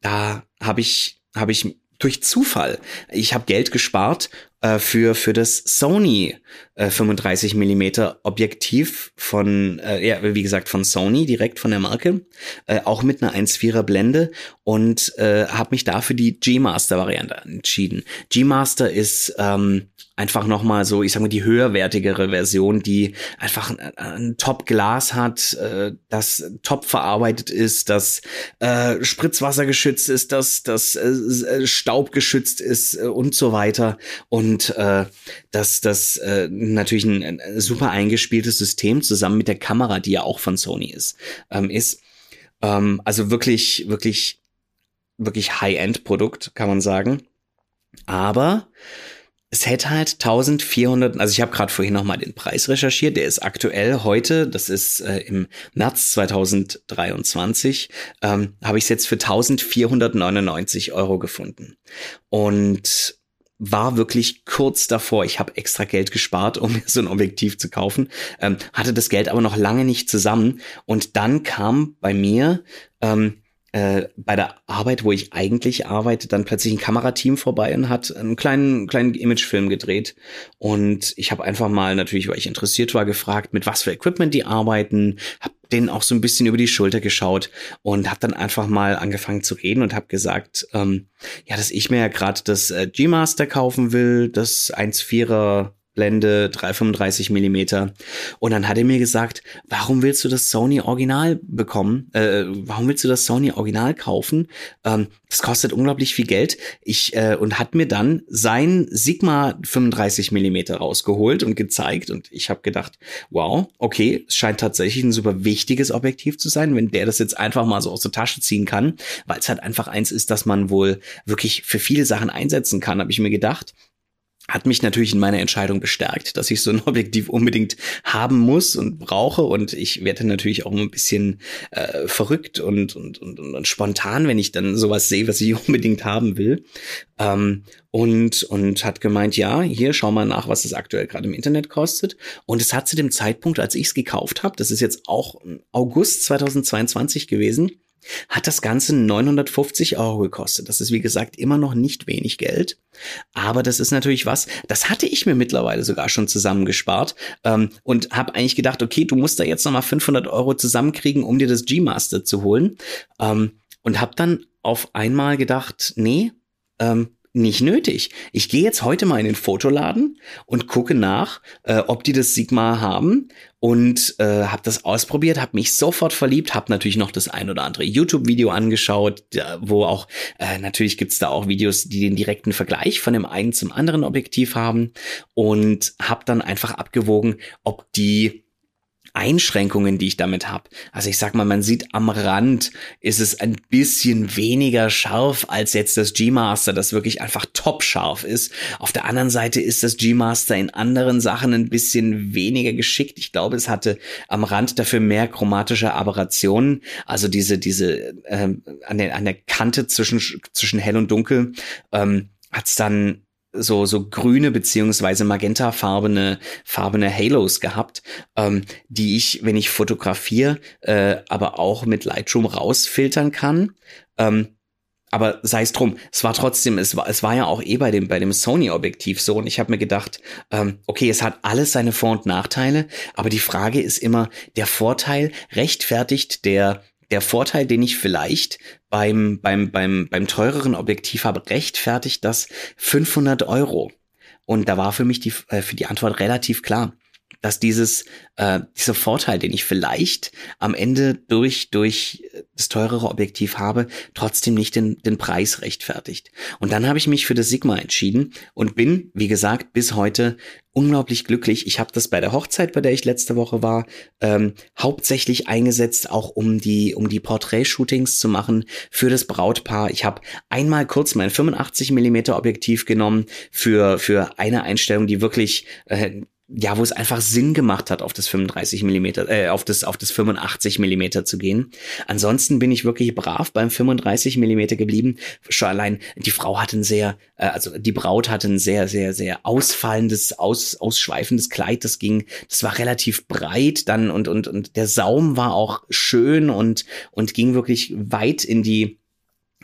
da habe ich, habe ich durch Zufall, ich habe Geld gespart äh, für, für das Sony äh, 35 Millimeter Objektiv von, äh, ja, wie gesagt, von Sony, direkt von der Marke, äh, auch mit einer 1,4er Blende und äh, habe mich dafür die G-Master-Variante entschieden. G-Master ist ähm, einfach nochmal so, ich sag mal, die höherwertigere Version, die einfach ein, ein Top-Glas hat, äh, das top verarbeitet ist, das äh, Spritzwasser geschützt ist, das, das äh, äh Staub geschützt ist äh, und so weiter. Und äh, dass das äh, natürlich ein, ein super eingespieltes System zusammen mit der Kamera, die ja auch von Sony ist, ähm, ist. Ähm, also wirklich, wirklich, wirklich High-End-Produkt, kann man sagen. Aber es hätte halt 1400, also ich habe gerade vorhin noch mal den Preis recherchiert, der ist aktuell heute, das ist äh, im März 2023, ähm, habe ich es jetzt für 1499 Euro gefunden. Und war wirklich kurz davor. Ich habe extra Geld gespart, um mir so ein Objektiv zu kaufen, ähm, hatte das Geld aber noch lange nicht zusammen. Und dann kam bei mir ähm, äh, bei der Arbeit, wo ich eigentlich arbeite, dann plötzlich ein Kamerateam vorbei und hat einen kleinen, kleinen Imagefilm gedreht. Und ich habe einfach mal natürlich, weil ich interessiert war, gefragt, mit was für Equipment die arbeiten, habe denen auch so ein bisschen über die Schulter geschaut und habe dann einfach mal angefangen zu reden und habe gesagt, ähm, ja, dass ich mir ja gerade das äh, G-Master kaufen will, das 1.4er Blende 335 Millimeter. Und dann hat er mir gesagt, warum willst du das Sony Original bekommen? Äh, warum willst du das Sony Original kaufen? Ähm, das kostet unglaublich viel Geld. Ich äh, und hat mir dann sein Sigma 35 Millimeter rausgeholt und gezeigt. Und ich habe gedacht, wow, okay, es scheint tatsächlich ein super wichtiges Objektiv zu sein, wenn der das jetzt einfach mal so aus der Tasche ziehen kann, weil es halt einfach eins ist, das man wohl wirklich für viele Sachen einsetzen kann, habe ich mir gedacht hat mich natürlich in meiner Entscheidung bestärkt, dass ich so ein Objektiv unbedingt haben muss und brauche. Und ich werde natürlich auch ein bisschen äh, verrückt und, und, und, und spontan, wenn ich dann sowas sehe, was ich unbedingt haben will. Ähm, und, und hat gemeint, ja, hier schau mal nach, was es aktuell gerade im Internet kostet. Und es hat zu dem Zeitpunkt, als ich es gekauft habe, das ist jetzt auch August 2022 gewesen, hat das Ganze 950 Euro gekostet. Das ist, wie gesagt, immer noch nicht wenig Geld. Aber das ist natürlich was, das hatte ich mir mittlerweile sogar schon zusammengespart ähm, und habe eigentlich gedacht, okay, du musst da jetzt nochmal 500 Euro zusammenkriegen, um dir das G-Master zu holen. Ähm, und habe dann auf einmal gedacht, nee, ähm, nicht nötig. Ich gehe jetzt heute mal in den Fotoladen und gucke nach, äh, ob die das Sigma haben und äh, habe das ausprobiert, habe mich sofort verliebt, habe natürlich noch das ein oder andere YouTube-Video angeschaut, wo auch äh, natürlich gibt's da auch Videos, die den direkten Vergleich von dem einen zum anderen Objektiv haben und habe dann einfach abgewogen, ob die Einschränkungen, die ich damit habe. Also ich sag mal, man sieht am Rand ist es ein bisschen weniger scharf als jetzt das G-Master, das wirklich einfach top scharf ist. Auf der anderen Seite ist das G-Master in anderen Sachen ein bisschen weniger geschickt. Ich glaube, es hatte am Rand dafür mehr chromatische Aberrationen, also diese diese ähm, an der an der Kante zwischen zwischen hell und dunkel ähm, hat's dann so so grüne beziehungsweise magentafarbene farbene Halos gehabt, ähm, die ich, wenn ich fotografiere, äh, aber auch mit Lightroom rausfiltern kann. Ähm, aber sei es drum, es war trotzdem, es war, es war ja auch eh bei dem, bei dem Sony-Objektiv so. Und ich habe mir gedacht, ähm, okay, es hat alles seine Vor- und Nachteile, aber die Frage ist immer, der Vorteil rechtfertigt der der Vorteil, den ich vielleicht beim, beim, beim, beim teureren Objektiv habe, rechtfertigt das 500 Euro. Und da war für mich die, äh, für die Antwort relativ klar dass dieses, äh, dieser Vorteil, den ich vielleicht am Ende durch, durch das teurere Objektiv habe, trotzdem nicht den, den Preis rechtfertigt. Und dann habe ich mich für das Sigma entschieden und bin, wie gesagt, bis heute unglaublich glücklich. Ich habe das bei der Hochzeit, bei der ich letzte Woche war, ähm, hauptsächlich eingesetzt, auch um die um die Porträtshootings zu machen für das Brautpaar. Ich habe einmal kurz mein 85 Millimeter Objektiv genommen für für eine Einstellung, die wirklich äh, ja, wo es einfach Sinn gemacht hat, auf das 35 Millimeter, äh, auf das, auf das 85 Millimeter zu gehen. Ansonsten bin ich wirklich brav beim 35 Millimeter geblieben. Schon allein, die Frau hatte ein sehr, äh, also die Braut hatte ein sehr, sehr, sehr ausfallendes, aus, ausschweifendes Kleid. Das ging, das war relativ breit dann und, und, und der Saum war auch schön und, und ging wirklich weit in die,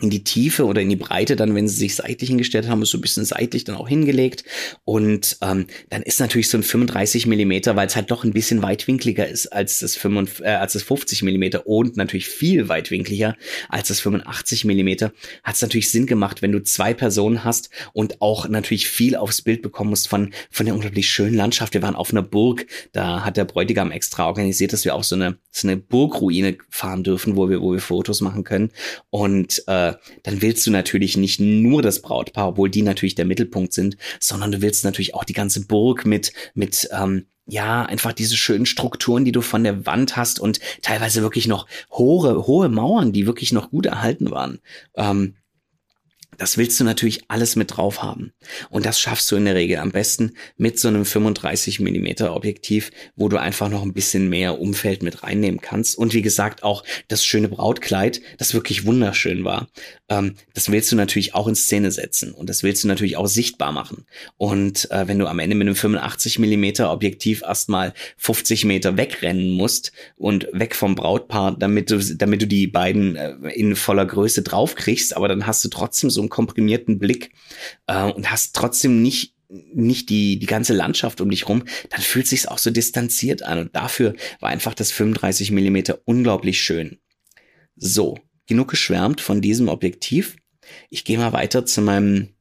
in die Tiefe oder in die Breite, dann, wenn sie sich seitlich hingestellt haben, ist so ein bisschen seitlich dann auch hingelegt. Und ähm, dann ist natürlich so ein 35 Millimeter, weil es halt doch ein bisschen weitwinkliger ist als das, 55, äh, als das 50 Millimeter und natürlich viel weitwinkliger als das 85 Millimeter, hat es natürlich Sinn gemacht, wenn du zwei Personen hast und auch natürlich viel aufs Bild bekommen musst von, von der unglaublich schönen Landschaft. Wir waren auf einer Burg, da hat der Bräutigam extra organisiert, dass wir auch so eine, so eine Burgruine fahren dürfen, wo wir, wo wir Fotos machen können. Und äh, dann willst du natürlich nicht nur das Brautpaar, obwohl die natürlich der Mittelpunkt sind, sondern du willst natürlich auch die ganze Burg mit, mit, ähm, ja, einfach diese schönen Strukturen, die du von der Wand hast und teilweise wirklich noch hohe, hohe Mauern, die wirklich noch gut erhalten waren. Ähm, das willst du natürlich alles mit drauf haben. Und das schaffst du in der Regel am besten mit so einem 35 Millimeter Objektiv, wo du einfach noch ein bisschen mehr Umfeld mit reinnehmen kannst. Und wie gesagt, auch das schöne Brautkleid, das wirklich wunderschön war. Ähm, das willst du natürlich auch in Szene setzen. Und das willst du natürlich auch sichtbar machen. Und äh, wenn du am Ende mit einem 85 Millimeter Objektiv erstmal 50 Meter wegrennen musst und weg vom Brautpaar, damit du, damit du die beiden äh, in voller Größe draufkriegst, aber dann hast du trotzdem so einen komprimierten Blick äh, und hast trotzdem nicht nicht die, die ganze Landschaft um dich rum, dann fühlt sich's auch so distanziert an. Und dafür war einfach das 35 Millimeter unglaublich schön. So, genug geschwärmt von diesem Objektiv. Ich gehe mal weiter zu meinem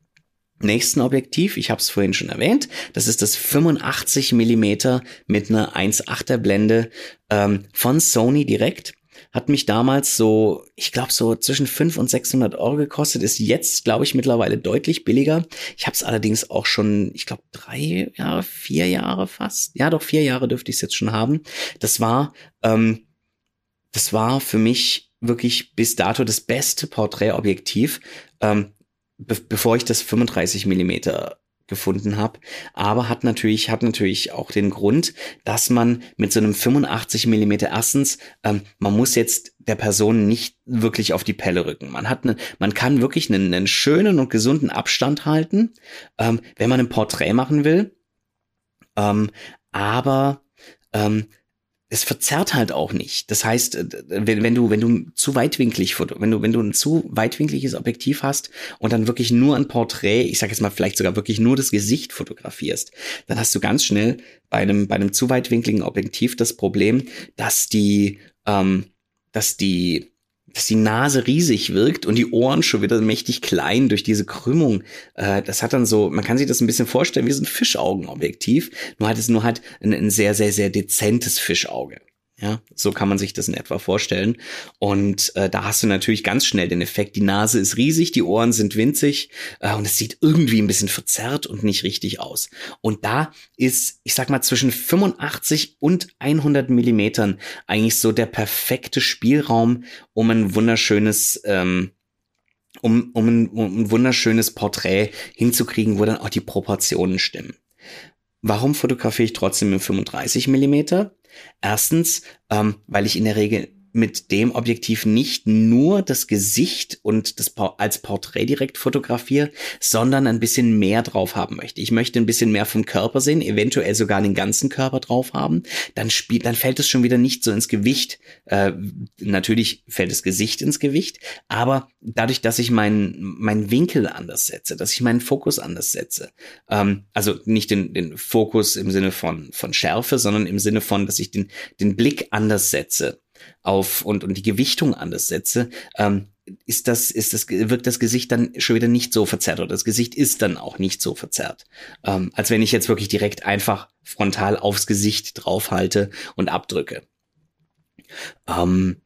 nächsten Objektiv, ich habe es vorhin schon erwähnt, das ist das 85 Millimeter mit einer 1,8er Blende ähm, von Sony direkt. Hat mich damals so, ich glaube so zwischen 5 und 600 Euro gekostet, ist jetzt, glaube ich, mittlerweile deutlich billiger. Ich habe es allerdings auch schon, ich glaube, drei Jahre, vier Jahre fast. Ja, doch vier Jahre dürfte ich es jetzt schon haben. Das war, ähm, das war für mich wirklich bis dato das beste Porträtobjektiv. Ähm, be bevor ich das 35 Millimeter gefunden habe, aber hat natürlich hat natürlich auch den Grund, dass man mit so einem 85 Millimeter erstens, ähm, man muss jetzt der Person nicht wirklich auf die Pelle rücken. Man hat eine, man kann wirklich einen, einen schönen und gesunden Abstand halten, ähm, wenn man ein Porträt machen will. Ähm, aber ähm, es verzerrt halt auch nicht. Das heißt, äh, wenn, wenn du, wenn du zu weitwinklig, wenn du, wenn du ein zu weitwinkliges Objektiv hast und dann wirklich nur ein Porträt, ich sag jetzt mal vielleicht sogar wirklich nur das Gesicht fotografierst, dann hast du ganz schnell bei einem, bei einem zu weitwinkligen Objektiv das Problem, dass die, ähm, dass die dass die Nase riesig wirkt und die Ohren schon wieder mächtig klein durch diese Krümmung. Äh, das hat dann so, man kann sich das ein bisschen vorstellen wie so ein Fischaugenobjektiv, nur hat es nur halt ein, ein sehr, sehr, sehr dezentes Fischauge. Ja, so kann man sich das in etwa vorstellen. Und äh, da hast du natürlich ganz schnell den Effekt, die Nase ist riesig, die Ohren sind winzig äh, und es sieht irgendwie ein bisschen verzerrt und nicht richtig aus. Und da ist, ich sag mal, zwischen 85 und 100 Millimetern eigentlich so der perfekte Spielraum, um ein wunderschönes ähm, um, um, ein, um ein wunderschönes Porträt hinzukriegen, wo dann auch die Proportionen stimmen. Warum fotografiere ich trotzdem mit 35 Millimeter? Erstens, ähm, weil ich in der Regel mit dem Objektiv nicht nur das Gesicht und das als Porträt direkt fotografiere, sondern ein bisschen mehr drauf haben möchte. Ich möchte ein bisschen mehr vom Körper sehen, eventuell sogar den ganzen Körper drauf haben. Dann spielt, dann fällt es schon wieder nicht so ins Gewicht. Äh, natürlich fällt das Gesicht ins Gewicht, aber dadurch, dass ich meinen meinen Winkel anders setze, dass ich meinen Fokus anders setze, ähm, also nicht den, den Fokus im Sinne von von Schärfe, sondern im Sinne von, dass ich den den Blick anders setze auf und, und die Gewichtung anders setze, ähm, ist das, ist das, wirkt das Gesicht dann schon wieder nicht so verzerrt oder das Gesicht ist dann auch nicht so verzerrt. Ähm, als wenn ich jetzt wirklich direkt einfach frontal aufs Gesicht draufhalte und abdrücke. Ähm,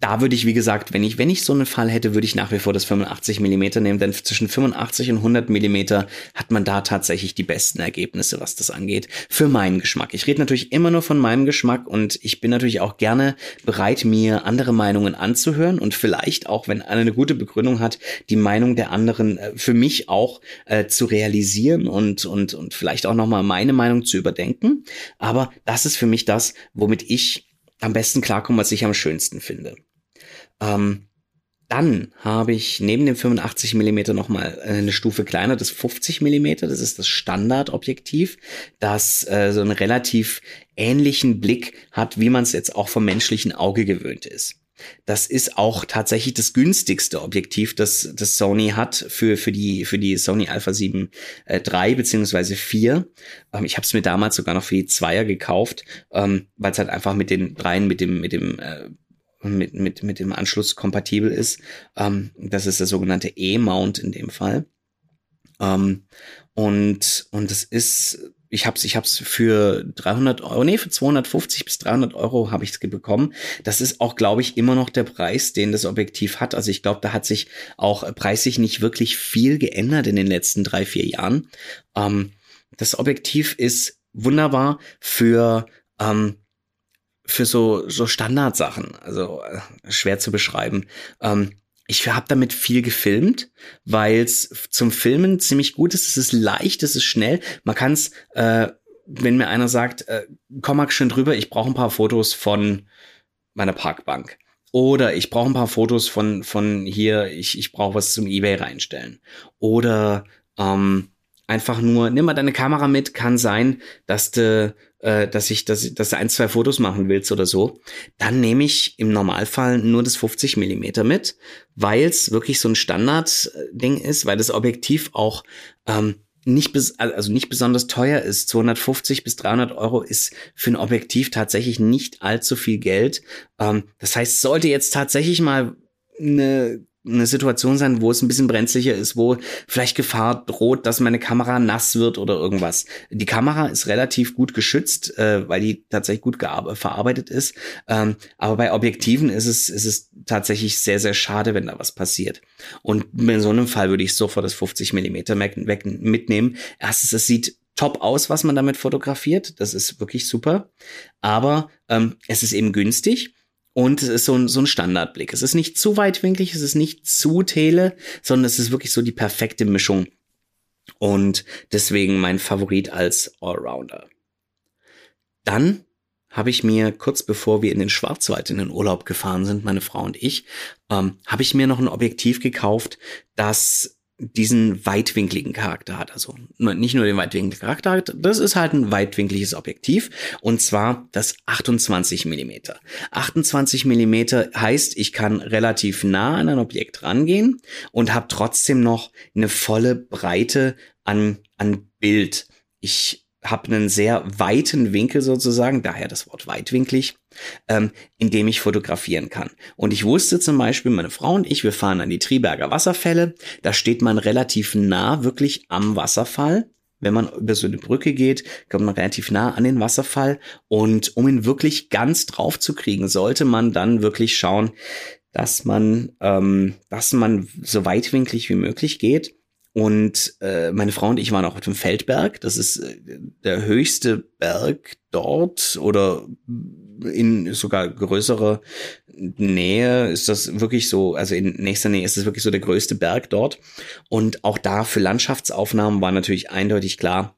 da würde ich, wie gesagt, wenn ich, wenn ich so einen Fall hätte, würde ich nach wie vor das 85 Millimeter nehmen, denn zwischen 85 und 100 Millimeter hat man da tatsächlich die besten Ergebnisse, was das angeht, für meinen Geschmack. Ich rede natürlich immer nur von meinem Geschmack und ich bin natürlich auch gerne bereit, mir andere Meinungen anzuhören und vielleicht auch, wenn einer eine gute Begründung hat, die Meinung der anderen äh, für mich auch äh, zu realisieren und, und, und vielleicht auch nochmal meine Meinung zu überdenken. Aber das ist für mich das, womit ich am besten klarkommen, was ich am schönsten finde. Ähm, dann habe ich neben dem 85 mm nochmal eine Stufe kleiner, das 50 mm, das ist das Standardobjektiv, das äh, so einen relativ ähnlichen Blick hat, wie man es jetzt auch vom menschlichen Auge gewöhnt ist. Das ist auch tatsächlich das günstigste Objektiv, das, das Sony hat für, für, die, für die Sony Alpha 7 äh, 3 beziehungsweise 4. Ähm, ich habe es mir damals sogar noch für die Zweier gekauft, ähm, weil es halt einfach mit den dreien, mit dem, mit dem äh, mit, mit, mit dem Anschluss kompatibel ist. Ähm, das ist der sogenannte E-Mount in dem Fall. Ähm, und, und es ist ich hab's, ich hab's für 300 Euro, nee, für 250 bis 300 Euro habe ich es bekommen. Das ist auch, glaube ich, immer noch der Preis, den das Objektiv hat. Also ich glaube, da hat sich auch preislich nicht wirklich viel geändert in den letzten drei, vier Jahren. Ähm, das Objektiv ist wunderbar für ähm, für so so Standardsachen, also äh, schwer zu beschreiben. Ähm, ich habe damit viel gefilmt, weil es zum Filmen ziemlich gut ist. Es ist leicht, es ist schnell. Man kann es, äh, wenn mir einer sagt, äh, komm mal schön drüber, ich brauche ein paar Fotos von meiner Parkbank. Oder ich brauche ein paar Fotos von, von hier, ich, ich brauche was zum Ebay reinstellen. Oder ähm, einfach nur, nimm mal deine Kamera mit, kann sein, dass du äh, dass ich, dass, dass du ein, zwei Fotos machen willst oder so, dann nehme ich im Normalfall nur das 50 Millimeter mit, weil es wirklich so ein Standard-Ding ist, weil das Objektiv auch ähm, nicht bis, also nicht besonders teuer ist. 250 bis 300 Euro ist für ein Objektiv tatsächlich nicht allzu viel Geld. Ähm, das heißt, sollte jetzt tatsächlich mal eine eine Situation sein, wo es ein bisschen brenzlicher ist, wo vielleicht Gefahr droht, dass meine Kamera nass wird oder irgendwas. Die Kamera ist relativ gut geschützt, äh, weil die tatsächlich gut verarbeitet ist. Ähm, aber bei Objektiven ist es, ist es tatsächlich sehr, sehr schade, wenn da was passiert. Und in so einem Fall würde ich sofort das 50 Millimeter mitnehmen. Erstens, es sieht top aus, was man damit fotografiert. Das ist wirklich super. Aber ähm, es ist eben günstig. Und es ist so ein, so ein Standardblick. Es ist nicht zu weitwinklig, es ist nicht zu tele, sondern es ist wirklich so die perfekte Mischung. Und deswegen mein Favorit als Allrounder. Dann habe ich mir kurz bevor wir in den Schwarzwald in den Urlaub gefahren sind, meine Frau und ich, ähm, habe ich mir noch ein Objektiv gekauft, das diesen weitwinkligen Charakter hat. Also nicht nur den weitwinkligen Charakter hat, das ist halt ein weitwinkliges Objektiv und zwar das 28 Millimeter. 28 Millimeter heißt, ich kann relativ nah an ein Objekt rangehen und habe trotzdem noch eine volle Breite an, an Bild. Ich habe einen sehr weiten Winkel sozusagen, daher das Wort weitwinklig, ähm, in dem ich fotografieren kann. Und ich wusste zum Beispiel, meine Frau und ich, wir fahren an die Triberger Wasserfälle, da steht man relativ nah wirklich am Wasserfall. Wenn man über so eine Brücke geht, kommt man relativ nah an den Wasserfall. Und um ihn wirklich ganz drauf zu kriegen, sollte man dann wirklich schauen, dass man, ähm, dass man so weitwinklig wie möglich geht und äh, meine Frau und ich waren auch auf dem Feldberg. Das ist äh, der höchste Berg dort oder in sogar größerer Nähe ist das wirklich so, also in nächster Nähe ist das wirklich so der größte Berg dort. Und auch da für Landschaftsaufnahmen war natürlich eindeutig klar,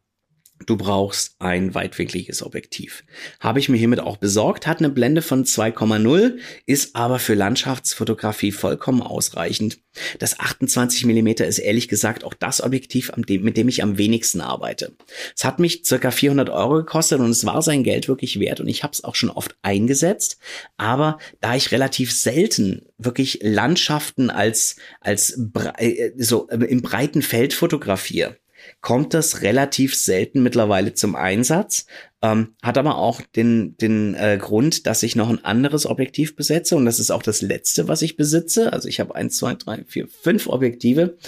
Du brauchst ein weitwinkliges Objektiv. Habe ich mir hiermit auch besorgt, hat eine Blende von 2,0, ist aber für Landschaftsfotografie vollkommen ausreichend. Das 28 mm ist ehrlich gesagt auch das Objektiv, mit dem ich am wenigsten arbeite. Es hat mich circa 400 Euro gekostet und es war sein Geld wirklich wert und ich habe es auch schon oft eingesetzt. Aber da ich relativ selten wirklich Landschaften als, als äh, so äh, im breiten Feld fotografiere, kommt das relativ selten mittlerweile zum Einsatz. Ähm, hat aber auch den, den äh, Grund, dass ich noch ein anderes Objektiv besetze und das ist auch das letzte, was ich besitze. Also ich habe eins, zwei, drei, vier, fünf Objektive.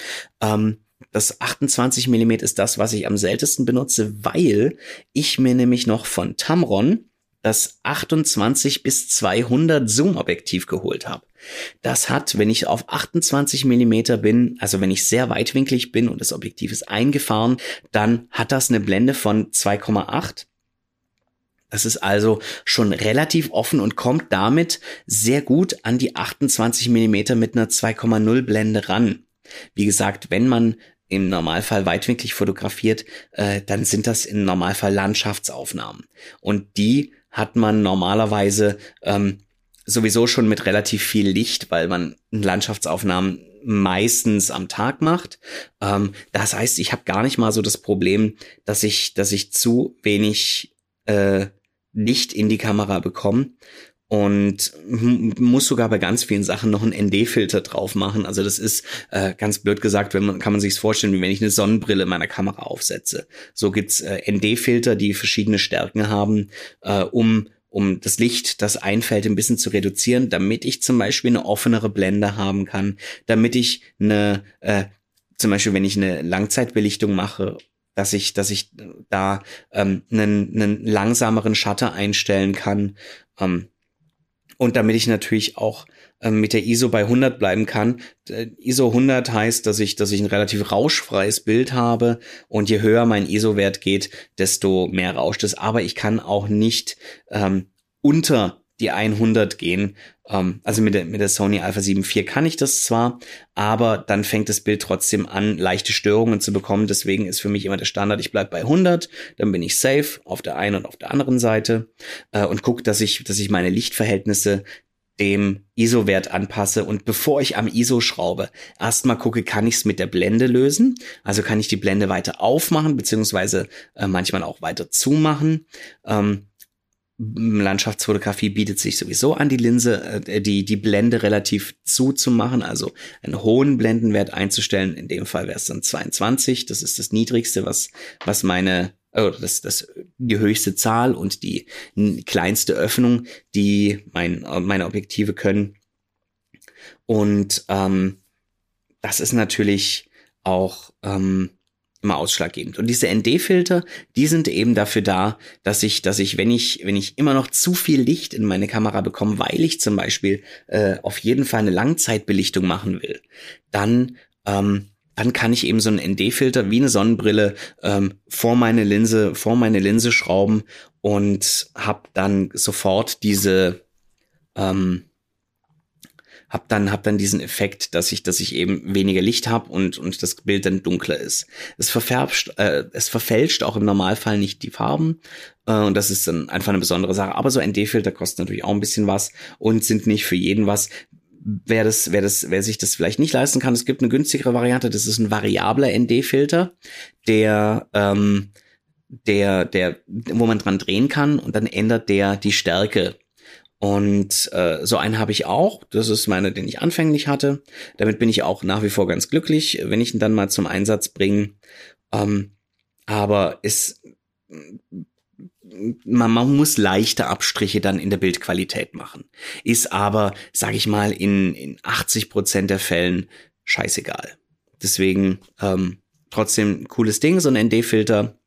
Ähm, das 28 mm ist das, was ich am seltensten benutze, weil ich mir nämlich noch von Tamron das 28 bis 200 Zoom-Objektiv geholt habe. Das hat, wenn ich auf 28 Millimeter bin, also wenn ich sehr weitwinklig bin und das Objektiv ist eingefahren, dann hat das eine Blende von 2,8. Das ist also schon relativ offen und kommt damit sehr gut an die 28 Millimeter mit einer 2,0 Blende ran. Wie gesagt, wenn man im Normalfall weitwinklig fotografiert, äh, dann sind das im Normalfall Landschaftsaufnahmen. Und die hat man normalerweise ähm, sowieso schon mit relativ viel Licht, weil man Landschaftsaufnahmen meistens am Tag macht. Ähm, das heißt, ich habe gar nicht mal so das Problem, dass ich, dass ich zu wenig äh, Licht in die Kamera bekomme und muss sogar bei ganz vielen Sachen noch einen ND-Filter drauf machen. Also das ist äh, ganz blöd gesagt, wenn man kann man sich vorstellen, wie wenn ich eine Sonnenbrille meiner Kamera aufsetze. So gibt's äh, ND-Filter, die verschiedene Stärken haben, äh, um um das Licht, das einfällt, ein bisschen zu reduzieren, damit ich zum Beispiel eine offenere Blende haben kann, damit ich eine, äh, zum Beispiel, wenn ich eine Langzeitbelichtung mache, dass ich, dass ich da ähm, einen, einen langsameren Shutter einstellen kann. Ähm, und damit ich natürlich auch mit der ISO bei 100 bleiben kann. Äh, ISO 100 heißt, dass ich, dass ich ein relativ rauschfreies Bild habe und je höher mein ISO-Wert geht, desto mehr rauscht es. Aber ich kann auch nicht ähm, unter die 100 gehen. Ähm, also mit der, mit der Sony Alpha 7 IV kann ich das zwar, aber dann fängt das Bild trotzdem an, leichte Störungen zu bekommen. Deswegen ist für mich immer der Standard, ich bleib bei 100, dann bin ich safe auf der einen und auf der anderen Seite äh, und gucke, dass ich, dass ich meine Lichtverhältnisse dem ISO-Wert anpasse und bevor ich am ISO schraube, erstmal gucke, kann ich es mit der Blende lösen? Also kann ich die Blende weiter aufmachen, beziehungsweise äh, manchmal auch weiter zumachen. Ähm, Landschaftsfotografie bietet sich sowieso an, die Linse, äh, die, die Blende relativ zuzumachen, also einen hohen Blendenwert einzustellen. In dem Fall wäre es dann 22. Das ist das niedrigste, was, was meine oder das, das, die höchste Zahl und die kleinste Öffnung, die mein, meine Objektive können. Und ähm, das ist natürlich auch ähm, immer ausschlaggebend. Und diese ND-Filter, die sind eben dafür da, dass ich, dass ich, wenn ich, wenn ich immer noch zu viel Licht in meine Kamera bekomme, weil ich zum Beispiel äh, auf jeden Fall eine Langzeitbelichtung machen will, dann ähm, dann kann ich eben so einen ND-Filter wie eine Sonnenbrille ähm, vor meine Linse, vor meine Linse schrauben und habe dann sofort diese ähm, hab dann hab dann diesen Effekt, dass ich dass ich eben weniger Licht habe und und das Bild dann dunkler ist. Es verfärbt äh, es verfälscht auch im Normalfall nicht die Farben äh, und das ist dann einfach eine besondere Sache, aber so ND-Filter kosten natürlich auch ein bisschen was und sind nicht für jeden was. Wer das, wer das, wer sich das vielleicht nicht leisten kann, es gibt eine günstigere Variante. Das ist ein variabler ND-Filter, der ähm, der, der, wo man dran drehen kann und dann ändert der die Stärke und äh, so einen habe ich auch. Das ist meine, den ich anfänglich hatte. Damit bin ich auch nach wie vor ganz glücklich, wenn ich ihn dann mal zum Einsatz bringe. Ähm, aber es man, man muss leichte Abstriche dann in der Bildqualität machen. Ist aber, sage ich mal, in, in 80 Prozent der Fällen scheißegal. Deswegen ähm, trotzdem cooles Ding, so ein ND-Filter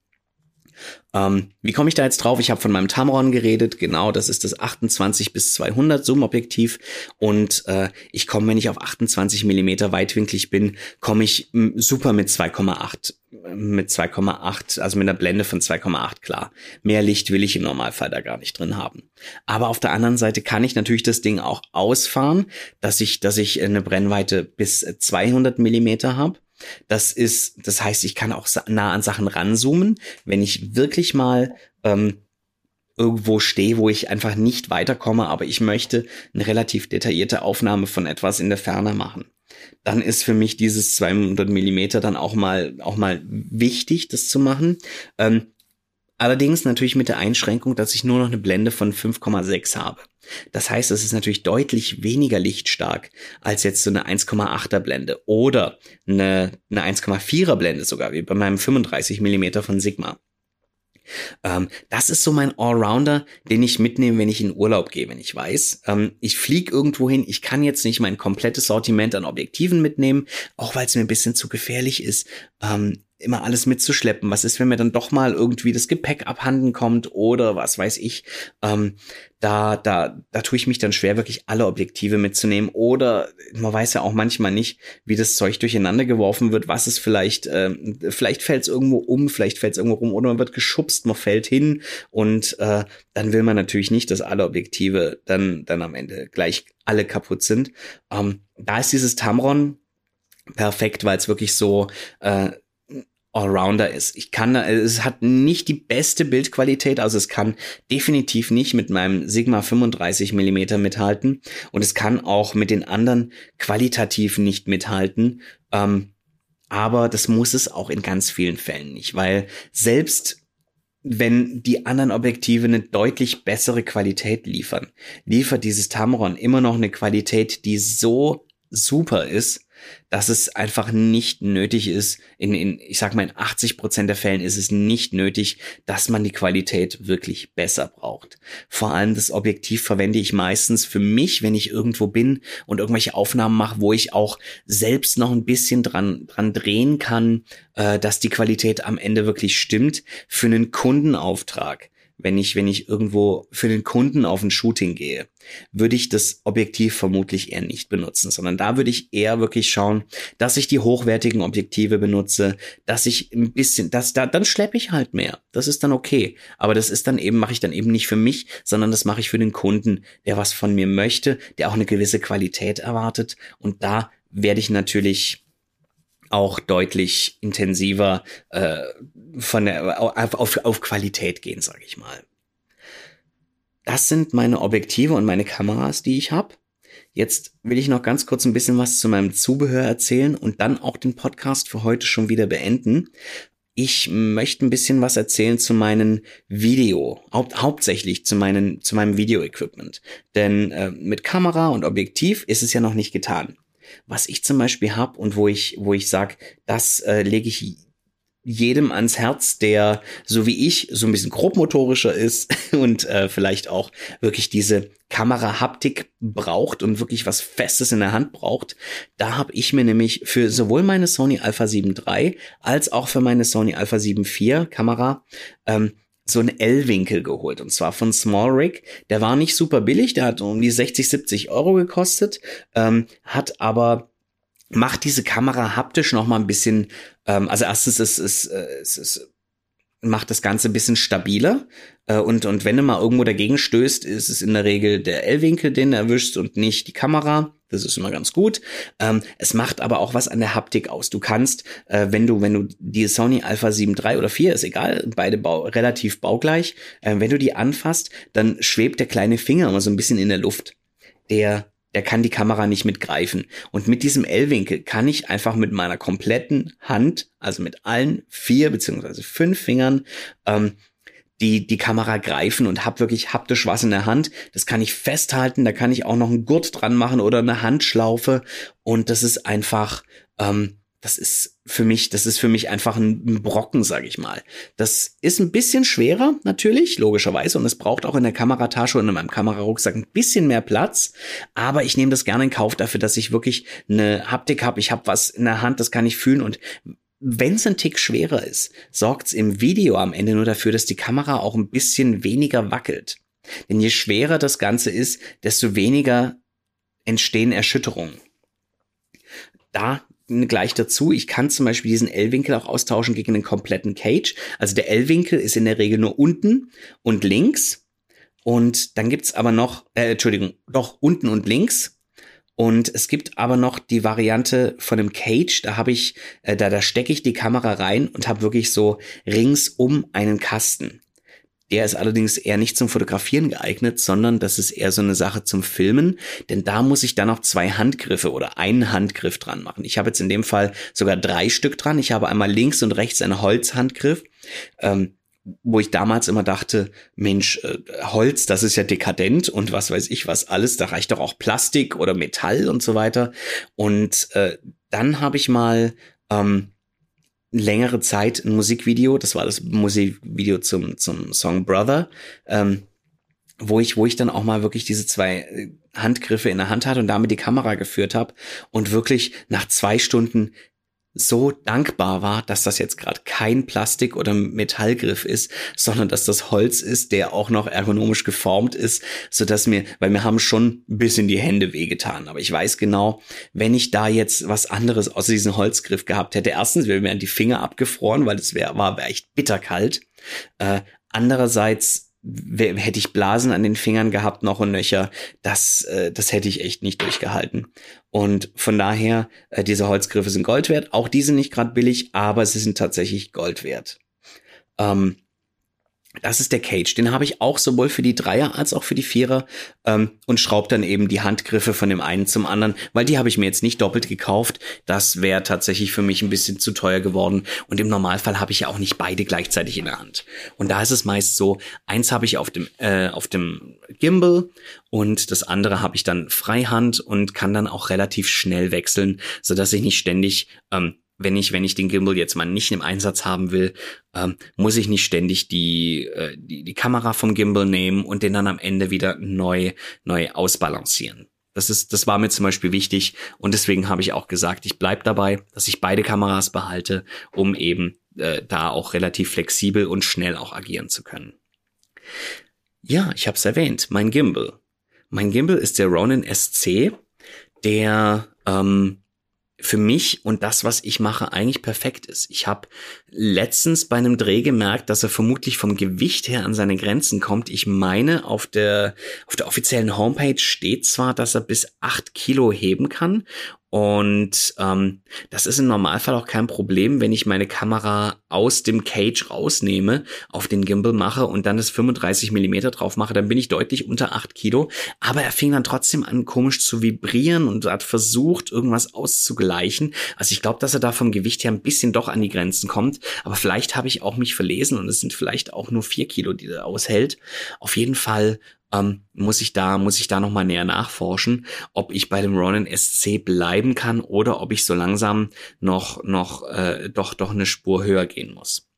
ähm, wie komme ich da jetzt drauf? Ich habe von meinem Tamron geredet. Genau, das ist das 28 bis 200 Zoom-Objektiv. Und äh, ich komme, wenn ich auf 28 Millimeter weitwinklig bin, komme ich super mit 2,8 mit 2,8, also mit einer Blende von 2,8 klar. Mehr Licht will ich im Normalfall da gar nicht drin haben. Aber auf der anderen Seite kann ich natürlich das Ding auch ausfahren, dass ich, dass ich eine Brennweite bis 200 Millimeter habe das ist, das heißt, ich kann auch nah an Sachen ranzoomen, wenn ich wirklich mal ähm, irgendwo stehe, wo ich einfach nicht weiterkomme, aber ich möchte eine relativ detaillierte Aufnahme von etwas in der Ferne machen. Dann ist für mich dieses 200 Millimeter dann auch mal, auch mal wichtig, das zu machen. Ähm, allerdings natürlich mit der Einschränkung, dass ich nur noch eine Blende von 5,6 habe. Das heißt, es ist natürlich deutlich weniger lichtstark als jetzt so eine 1,8er Blende oder eine, eine 1,4er Blende sogar, wie bei meinem 35 Millimeter von Sigma. Ähm, das ist so mein Allrounder, den ich mitnehme, wenn ich in Urlaub gehe, wenn ich weiß, ähm, ich fliege irgendwo hin, ich kann jetzt nicht mein komplettes Sortiment an Objektiven mitnehmen, auch weil es mir ein bisschen zu gefährlich ist. Ähm, immer alles mitzuschleppen. Was ist, wenn mir dann doch mal irgendwie das Gepäck abhanden kommt oder was weiß ich? Ähm, da, da, da tue ich mich dann schwer, wirklich alle Objektive mitzunehmen. Oder man weiß ja auch manchmal nicht, wie das Zeug durcheinander geworfen wird, was es vielleicht, ähm, vielleicht fällt es irgendwo um, vielleicht fällt es irgendwo rum oder man wird geschubst, man fällt hin und äh, dann will man natürlich nicht, dass alle Objektive dann, dann am Ende gleich alle kaputt sind. Ähm, da ist dieses Tamron perfekt, weil es wirklich so äh, Allrounder ist. Ich kann, es hat nicht die beste Bildqualität, also es kann definitiv nicht mit meinem Sigma 35 Millimeter mithalten und es kann auch mit den anderen qualitativ nicht mithalten. Ähm, aber das muss es auch in ganz vielen Fällen nicht, weil selbst wenn die anderen Objektive eine deutlich bessere Qualität liefern, liefert dieses Tamron immer noch eine Qualität, die so super ist, dass es einfach nicht nötig ist, in, in ich sag mal, in 80 Prozent der Fällen ist es nicht nötig, dass man die Qualität wirklich besser braucht. Vor allem das Objektiv verwende ich meistens für mich, wenn ich irgendwo bin und irgendwelche Aufnahmen mache, wo ich auch selbst noch ein bisschen dran, dran drehen kann, äh, dass die Qualität am Ende wirklich stimmt, für einen Kundenauftrag wenn ich, wenn ich irgendwo für den Kunden auf ein Shooting gehe, würde ich das Objektiv vermutlich eher nicht benutzen, sondern da würde ich eher wirklich schauen, dass ich die hochwertigen Objektive benutze, dass ich ein bisschen, dass da, dann schleppe ich halt mehr. Das ist dann okay. Aber das ist dann eben, mache ich dann eben nicht für mich, sondern das mache ich für den Kunden, der was von mir möchte, der auch eine gewisse Qualität erwartet. Und da werde ich natürlich auch deutlich intensiver äh, von der, auf, auf, auf Qualität gehen, sage ich mal. Das sind meine Objektive und meine Kameras, die ich habe. Jetzt will ich noch ganz kurz ein bisschen was zu meinem Zubehör erzählen und dann auch den Podcast für heute schon wieder beenden. Ich möchte ein bisschen was erzählen zu meinen Video, haupt, hauptsächlich zu meinen, zu meinem Video-Equipment. Denn äh, mit Kamera und Objektiv ist es ja noch nicht getan. Was ich zum Beispiel habe und wo ich, wo ich sag, das äh, lege ich jedem ans Herz, der so wie ich so ein bisschen grobmotorischer ist und äh, vielleicht auch wirklich diese Kamera-Haptik braucht und wirklich was Festes in der Hand braucht. Da habe ich mir nämlich für sowohl meine Sony Alpha 7 III als auch für meine Sony Alpha 7 IV Kamera ähm, so einen L-Winkel geholt und zwar von Small Rig. Der war nicht super billig, der hat um die 60, 70 Euro gekostet, ähm, hat aber macht diese Kamera haptisch noch mal ein bisschen, ähm, also erstens ist es, äh, es, es macht das Ganze ein bisschen stabiler. Äh, und, und wenn du mal irgendwo dagegen stößt, ist es in der Regel der L-Winkel, den du erwischst und nicht die Kamera. Das ist immer ganz gut. Ähm, es macht aber auch was an der Haptik aus. Du kannst, äh, wenn du, wenn du die Sony Alpha 7 III oder 4, ist egal, beide bau relativ baugleich, äh, wenn du die anfasst, dann schwebt der kleine Finger immer so ein bisschen in der Luft. Der der kann die Kamera nicht mitgreifen. Und mit diesem L-Winkel kann ich einfach mit meiner kompletten Hand, also mit allen vier beziehungsweise fünf Fingern, ähm, die, die Kamera greifen und hab wirklich haptisch was in der Hand. Das kann ich festhalten, da kann ich auch noch einen Gurt dran machen oder eine Handschlaufe. Und das ist einfach, ähm, das ist für mich, das ist für mich einfach ein Brocken, sage ich mal. Das ist ein bisschen schwerer, natürlich, logischerweise, und es braucht auch in der Kameratasche und in meinem Kamerarucksack ein bisschen mehr Platz. Aber ich nehme das gerne in Kauf dafür, dass ich wirklich eine Haptik habe. Ich habe was in der Hand, das kann ich fühlen und wenn es ein Tick schwerer ist, sorgt es im Video am Ende nur dafür, dass die Kamera auch ein bisschen weniger wackelt. Denn je schwerer das Ganze ist, desto weniger entstehen Erschütterungen. Da gleich dazu, ich kann zum Beispiel diesen L-Winkel auch austauschen gegen einen kompletten Cage. Also der L-Winkel ist in der Regel nur unten und links. Und dann gibt's aber noch, äh, Entschuldigung, doch unten und links. Und es gibt aber noch die Variante von einem Cage, da habe ich, äh, da, da stecke ich die Kamera rein und habe wirklich so ringsum einen Kasten. Der ist allerdings eher nicht zum Fotografieren geeignet, sondern das ist eher so eine Sache zum Filmen, denn da muss ich dann noch zwei Handgriffe oder einen Handgriff dran machen. Ich habe jetzt in dem Fall sogar drei Stück dran. Ich habe einmal links und rechts einen Holzhandgriff. Ähm, wo ich damals immer dachte, Mensch, äh, Holz, das ist ja dekadent und was weiß ich was alles, da reicht doch auch Plastik oder Metall und so weiter. Und äh, dann habe ich mal ähm, längere Zeit ein Musikvideo, das war das Musikvideo zum, zum Song Brother, ähm, wo ich, wo ich dann auch mal wirklich diese zwei äh, Handgriffe in der Hand hatte und damit die Kamera geführt habe und wirklich nach zwei Stunden so dankbar war, dass das jetzt gerade kein Plastik- oder Metallgriff ist, sondern dass das Holz ist, der auch noch ergonomisch geformt ist, so dass mir, weil mir haben schon ein bisschen die Hände wehgetan. Aber ich weiß genau, wenn ich da jetzt was anderes außer diesem Holzgriff gehabt hätte, erstens wären die Finger abgefroren, weil es wär, war echt bitterkalt. Äh, andererseits hätte ich Blasen an den Fingern gehabt noch und nöcher, das, äh, das hätte ich echt nicht durchgehalten. Und von daher, äh, diese Holzgriffe sind Gold wert. Auch die sind nicht gerade billig, aber sie sind tatsächlich Gold wert. Ähm, das ist der Cage. Den habe ich auch sowohl für die Dreier als auch für die Vierer ähm, und schraube dann eben die Handgriffe von dem einen zum anderen, weil die habe ich mir jetzt nicht doppelt gekauft. Das wäre tatsächlich für mich ein bisschen zu teuer geworden. Und im Normalfall habe ich ja auch nicht beide gleichzeitig in der Hand. Und da ist es meist so, eins habe ich auf dem, äh, auf dem Gimbal und das andere habe ich dann Freihand und kann dann auch relativ schnell wechseln, so dass ich nicht ständig ähm, wenn ich, wenn ich den Gimbal jetzt mal nicht im Einsatz haben will, ähm, muss ich nicht ständig die, äh, die, die Kamera vom Gimbal nehmen und den dann am Ende wieder neu, neu ausbalancieren. Das ist, das war mir zum Beispiel wichtig und deswegen habe ich auch gesagt, ich bleib dabei, dass ich beide Kameras behalte, um eben äh, da auch relativ flexibel und schnell auch agieren zu können. Ja, ich habe es erwähnt, mein Gimbal. Mein Gimbal ist der Ronin SC, der ähm, für mich und das, was ich mache, eigentlich perfekt ist. Ich habe letztens bei einem Dreh gemerkt, dass er vermutlich vom Gewicht her an seine Grenzen kommt. Ich meine, auf der, auf der offiziellen Homepage steht zwar, dass er bis acht Kilo heben kann und ähm, das ist im Normalfall auch kein Problem, wenn ich meine Kamera aus dem Cage rausnehme, auf den Gimbal mache und dann das 35 Millimeter drauf mache, dann bin ich deutlich unter 8 Kilo. Aber er fing dann trotzdem an, komisch zu vibrieren und hat versucht, irgendwas auszugleichen. Also ich glaube, dass er da vom Gewicht her ein bisschen doch an die Grenzen kommt. Aber vielleicht habe ich auch mich verlesen und es sind vielleicht auch nur 4 Kilo, die er aushält. Auf jeden Fall ähm, muss ich da, muss ich da nochmal näher nachforschen, ob ich bei dem Ronin SC bleiben kann oder ob ich so langsam noch, noch, äh, doch, doch eine Spur höher gehen muss.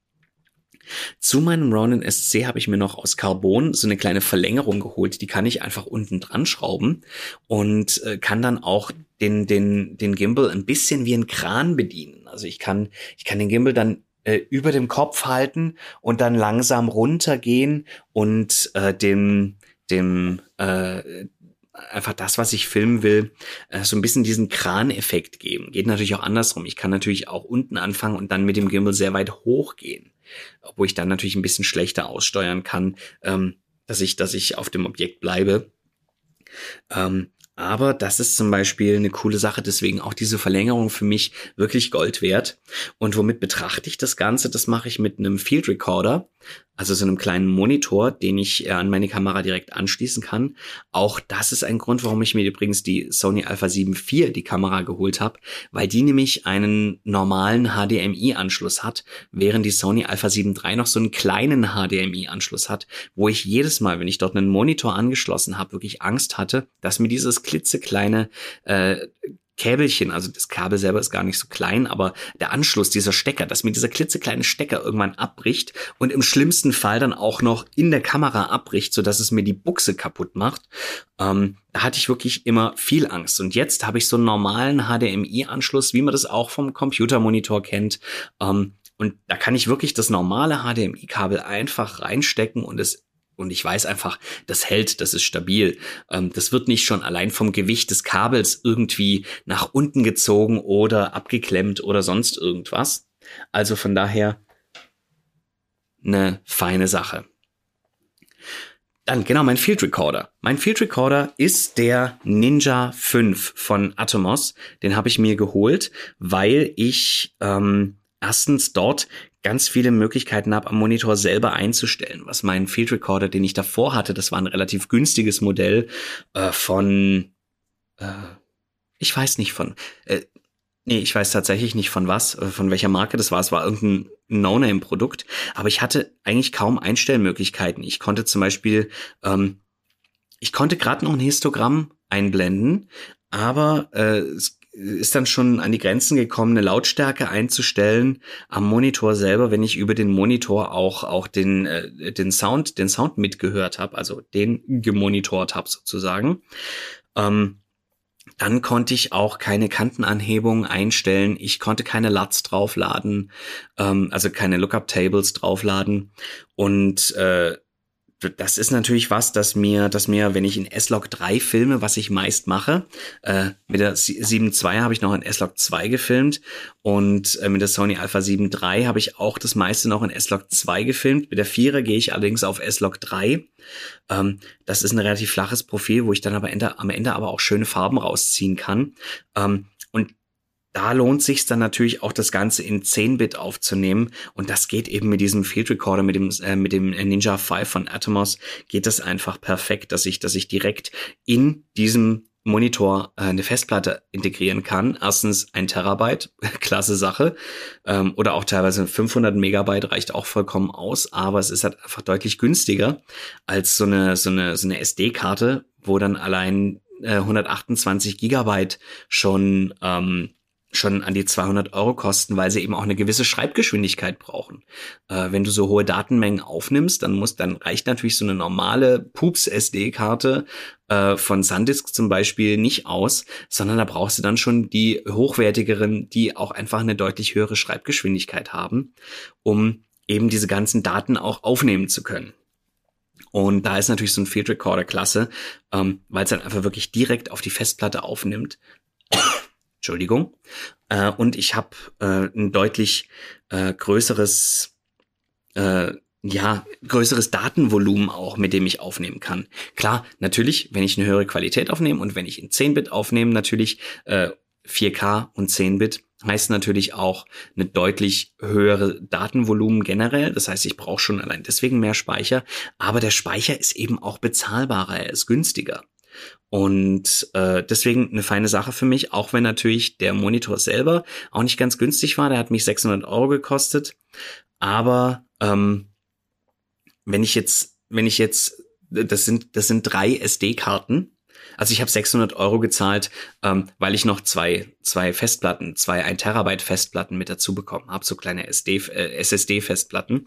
Zu meinem Ronin SC habe ich mir noch aus Carbon so eine kleine Verlängerung geholt. Die kann ich einfach unten dran schrauben und äh, kann dann auch den, den, den Gimbal ein bisschen wie ein Kran bedienen. Also ich kann, ich kann den Gimbal dann äh, über dem Kopf halten und dann langsam runtergehen und äh, dem, dem äh, einfach das, was ich filmen will, äh, so ein bisschen diesen Kraneffekt geben. Geht natürlich auch andersrum. Ich kann natürlich auch unten anfangen und dann mit dem Gimbal sehr weit hochgehen, wo ich dann natürlich ein bisschen schlechter aussteuern kann, ähm, dass ich, dass ich auf dem Objekt bleibe. Ähm, aber das ist zum Beispiel eine coole Sache, deswegen auch diese Verlängerung für mich wirklich Gold wert. Und womit betrachte ich das Ganze? Das mache ich mit einem Field Recorder also so einem kleinen Monitor, den ich äh, an meine Kamera direkt anschließen kann. Auch das ist ein Grund, warum ich mir übrigens die Sony Alpha 7 IV die Kamera geholt habe, weil die nämlich einen normalen HDMI-Anschluss hat, während die Sony Alpha 7 III noch so einen kleinen HDMI-Anschluss hat, wo ich jedes Mal, wenn ich dort einen Monitor angeschlossen habe, wirklich Angst hatte, dass mir dieses klitzekleine äh, Käbelchen, also das Kabel selber ist gar nicht so klein, aber der Anschluss, dieser Stecker, dass mir dieser klitzekleine Stecker irgendwann abbricht und im schlimmsten Fall dann auch noch in der Kamera abbricht, so dass es mir die Buchse kaputt macht. Ähm, da hatte ich wirklich immer viel Angst. Und jetzt habe ich so einen normalen HDMI-Anschluss, wie man das auch vom Computermonitor kennt. Ähm, und da kann ich wirklich das normale HDMI-Kabel einfach reinstecken und es und ich weiß einfach, das hält, das ist stabil. Ähm, das wird nicht schon allein vom Gewicht des Kabels irgendwie nach unten gezogen oder abgeklemmt oder sonst irgendwas. Also von daher eine feine Sache. Dann genau mein Field Recorder. Mein Field Recorder ist der Ninja 5 von Atomos. Den habe ich mir geholt, weil ich ähm, erstens dort ganz viele Möglichkeiten habe, am Monitor selber einzustellen. Was mein Field Recorder, den ich davor hatte, das war ein relativ günstiges Modell äh, von, äh, ich weiß nicht von, äh, nee, ich weiß tatsächlich nicht von was, äh, von welcher Marke das war. Es war irgendein No-Name-Produkt, aber ich hatte eigentlich kaum Einstellmöglichkeiten. Ich konnte zum Beispiel, ähm, ich konnte gerade noch ein Histogramm einblenden, aber äh, es ist dann schon an die Grenzen gekommen, eine Lautstärke einzustellen am Monitor selber, wenn ich über den Monitor auch auch den äh, den Sound den Sound mitgehört habe, also den gemonitort habe sozusagen. Ähm, dann konnte ich auch keine Kantenanhebung einstellen. Ich konnte keine LUTs draufladen, ähm, also keine Lookup-Tables draufladen. Und äh, das ist natürlich was, das mir, das mir, wenn ich in S-Log 3 filme, was ich meist mache, äh, mit der 7 II habe ich noch in S-Log 2 gefilmt und äh, mit der Sony Alpha 7 III habe ich auch das meiste noch in S-Log 2 gefilmt. Mit der 4er gehe ich allerdings auf S-Log 3. Ähm, das ist ein relativ flaches Profil, wo ich dann aber Ende, am Ende aber auch schöne Farben rausziehen kann. Ähm, und da lohnt sich dann natürlich auch das Ganze in 10-Bit aufzunehmen und das geht eben mit diesem Field Recorder mit dem äh, mit dem Ninja 5 von Atomos geht das einfach perfekt, dass ich dass ich direkt in diesem Monitor äh, eine Festplatte integrieren kann. Erstens ein Terabyte, klasse Sache, ähm, oder auch teilweise 500 Megabyte reicht auch vollkommen aus, aber es ist halt einfach deutlich günstiger als so eine so eine so eine SD-Karte, wo dann allein äh, 128 Gigabyte schon ähm, schon an die 200 Euro kosten, weil sie eben auch eine gewisse Schreibgeschwindigkeit brauchen. Äh, wenn du so hohe Datenmengen aufnimmst, dann muss, dann reicht natürlich so eine normale Pups SD-Karte äh, von SanDisk zum Beispiel nicht aus, sondern da brauchst du dann schon die hochwertigeren, die auch einfach eine deutlich höhere Schreibgeschwindigkeit haben, um eben diese ganzen Daten auch aufnehmen zu können. Und da ist natürlich so ein Field Recorder klasse, ähm, weil es dann einfach wirklich direkt auf die Festplatte aufnimmt Entschuldigung. Äh, und ich habe äh, ein deutlich äh, größeres, äh, ja, größeres Datenvolumen auch, mit dem ich aufnehmen kann. Klar, natürlich, wenn ich eine höhere Qualität aufnehme und wenn ich in 10-Bit aufnehme, natürlich äh, 4K und 10-Bit heißt natürlich auch eine deutlich höhere Datenvolumen generell. Das heißt, ich brauche schon allein deswegen mehr Speicher. Aber der Speicher ist eben auch bezahlbarer, er ist günstiger. Und äh, deswegen eine feine Sache für mich, auch wenn natürlich der Monitor selber auch nicht ganz günstig war. Der hat mich 600 Euro gekostet. Aber ähm, wenn ich jetzt, wenn ich jetzt das sind, das sind drei SD-Karten also ich habe 600 Euro gezahlt, ähm, weil ich noch zwei, zwei Festplatten, zwei 1 Terabyte Festplatten mit dazu bekommen habe, so kleine SD, äh, SSD-Festplatten.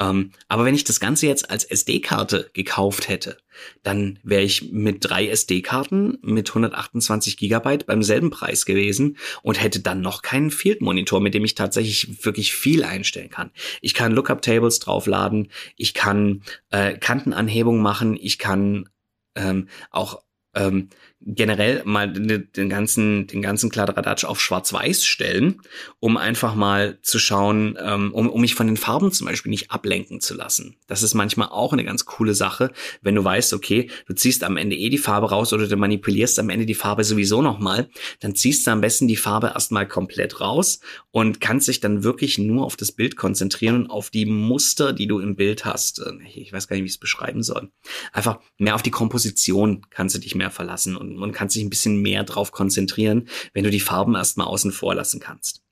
Ähm, aber wenn ich das Ganze jetzt als SD-Karte gekauft hätte, dann wäre ich mit drei SD-Karten mit 128 Gigabyte beim selben Preis gewesen und hätte dann noch keinen Field-Monitor, mit dem ich tatsächlich wirklich viel einstellen kann. Ich kann Lookup-Tables draufladen, ich kann äh, Kantenanhebung machen, ich kann ähm, auch ähm, generell mal den ganzen, den ganzen Kladderadatsch auf Schwarz-Weiß stellen, um einfach mal zu schauen, ähm, um, um mich von den Farben zum Beispiel nicht ablenken zu lassen. Das ist manchmal auch eine ganz coole Sache, wenn du weißt, okay, du ziehst am Ende eh die Farbe raus oder du manipulierst am Ende die Farbe sowieso nochmal, dann ziehst du am besten die Farbe erstmal komplett raus und kannst dich dann wirklich nur auf das Bild konzentrieren und auf die Muster, die du im Bild hast. Ich weiß gar nicht, wie ich es beschreiben soll. Einfach mehr auf die Komposition kannst du dich mehr verlassen und und, kannst dich ein bisschen mehr drauf konzentrieren, wenn du die Farben erstmal außen vor lassen kannst.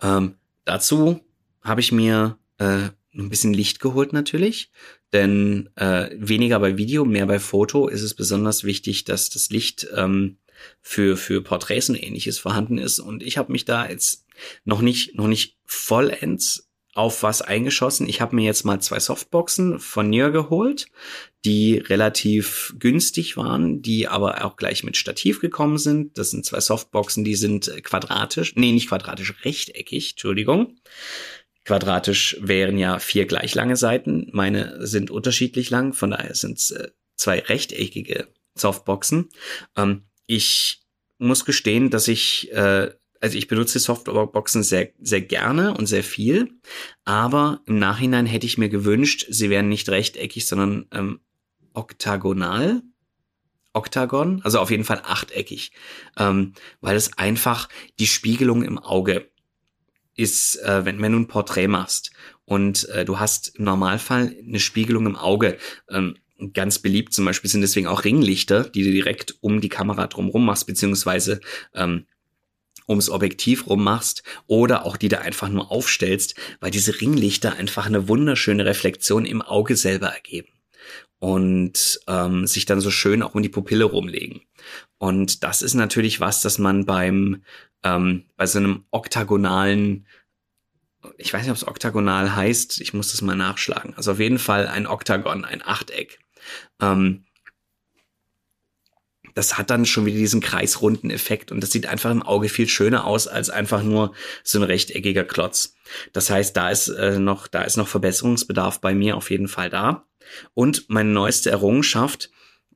Ähm, dazu habe ich mir äh, ein bisschen Licht geholt natürlich, denn äh, weniger bei Video, mehr bei Foto ist es besonders wichtig, dass das Licht ähm, für für Porträts und ähnliches vorhanden ist und ich habe mich da jetzt noch nicht noch nicht vollends auf was eingeschossen. Ich habe mir jetzt mal zwei Softboxen von Nier geholt, die relativ günstig waren, die aber auch gleich mit Stativ gekommen sind. Das sind zwei Softboxen, die sind quadratisch, nee, nicht quadratisch, rechteckig, Entschuldigung. Quadratisch wären ja vier gleich lange Seiten. Meine sind unterschiedlich lang, von daher sind es äh, zwei rechteckige Softboxen. Ähm, ich muss gestehen, dass ich äh, also ich benutze Softwareboxen sehr, sehr gerne und sehr viel, aber im Nachhinein hätte ich mir gewünscht, sie wären nicht rechteckig, sondern ähm, oktagonal. Oktagon, also auf jeden Fall achteckig, ähm, weil es einfach die Spiegelung im Auge ist, äh, wenn, wenn du ein Porträt machst und äh, du hast im Normalfall eine Spiegelung im Auge. Ähm, ganz beliebt zum Beispiel sind deswegen auch Ringlichter, die du direkt um die Kamera drumherum machst, beziehungsweise ähm, ums Objektiv rummachst oder auch die da einfach nur aufstellst, weil diese Ringlichter einfach eine wunderschöne Reflexion im Auge selber ergeben und ähm, sich dann so schön auch um die Pupille rumlegen. Und das ist natürlich was, das man beim ähm, bei so einem oktagonalen ich weiß nicht, ob es oktagonal heißt, ich muss das mal nachschlagen. Also auf jeden Fall ein Oktagon, ein Achteck. Ähm, das hat dann schon wieder diesen kreisrunden Effekt und das sieht einfach im Auge viel schöner aus als einfach nur so ein rechteckiger Klotz. Das heißt, da ist äh, noch, da ist noch Verbesserungsbedarf bei mir auf jeden Fall da. Und meine neueste Errungenschaft,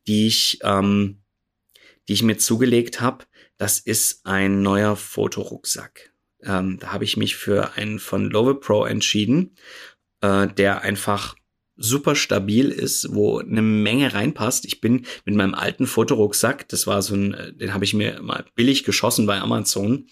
die ich, ähm, die ich mir zugelegt habe, das ist ein neuer Fotorucksack. Ähm, da habe ich mich für einen von Love Pro entschieden, äh, der einfach super stabil ist, wo eine Menge reinpasst. Ich bin mit meinem alten Fotorucksack, das war so ein, äh, den habe ich mir mal billig geschossen bei Amazon.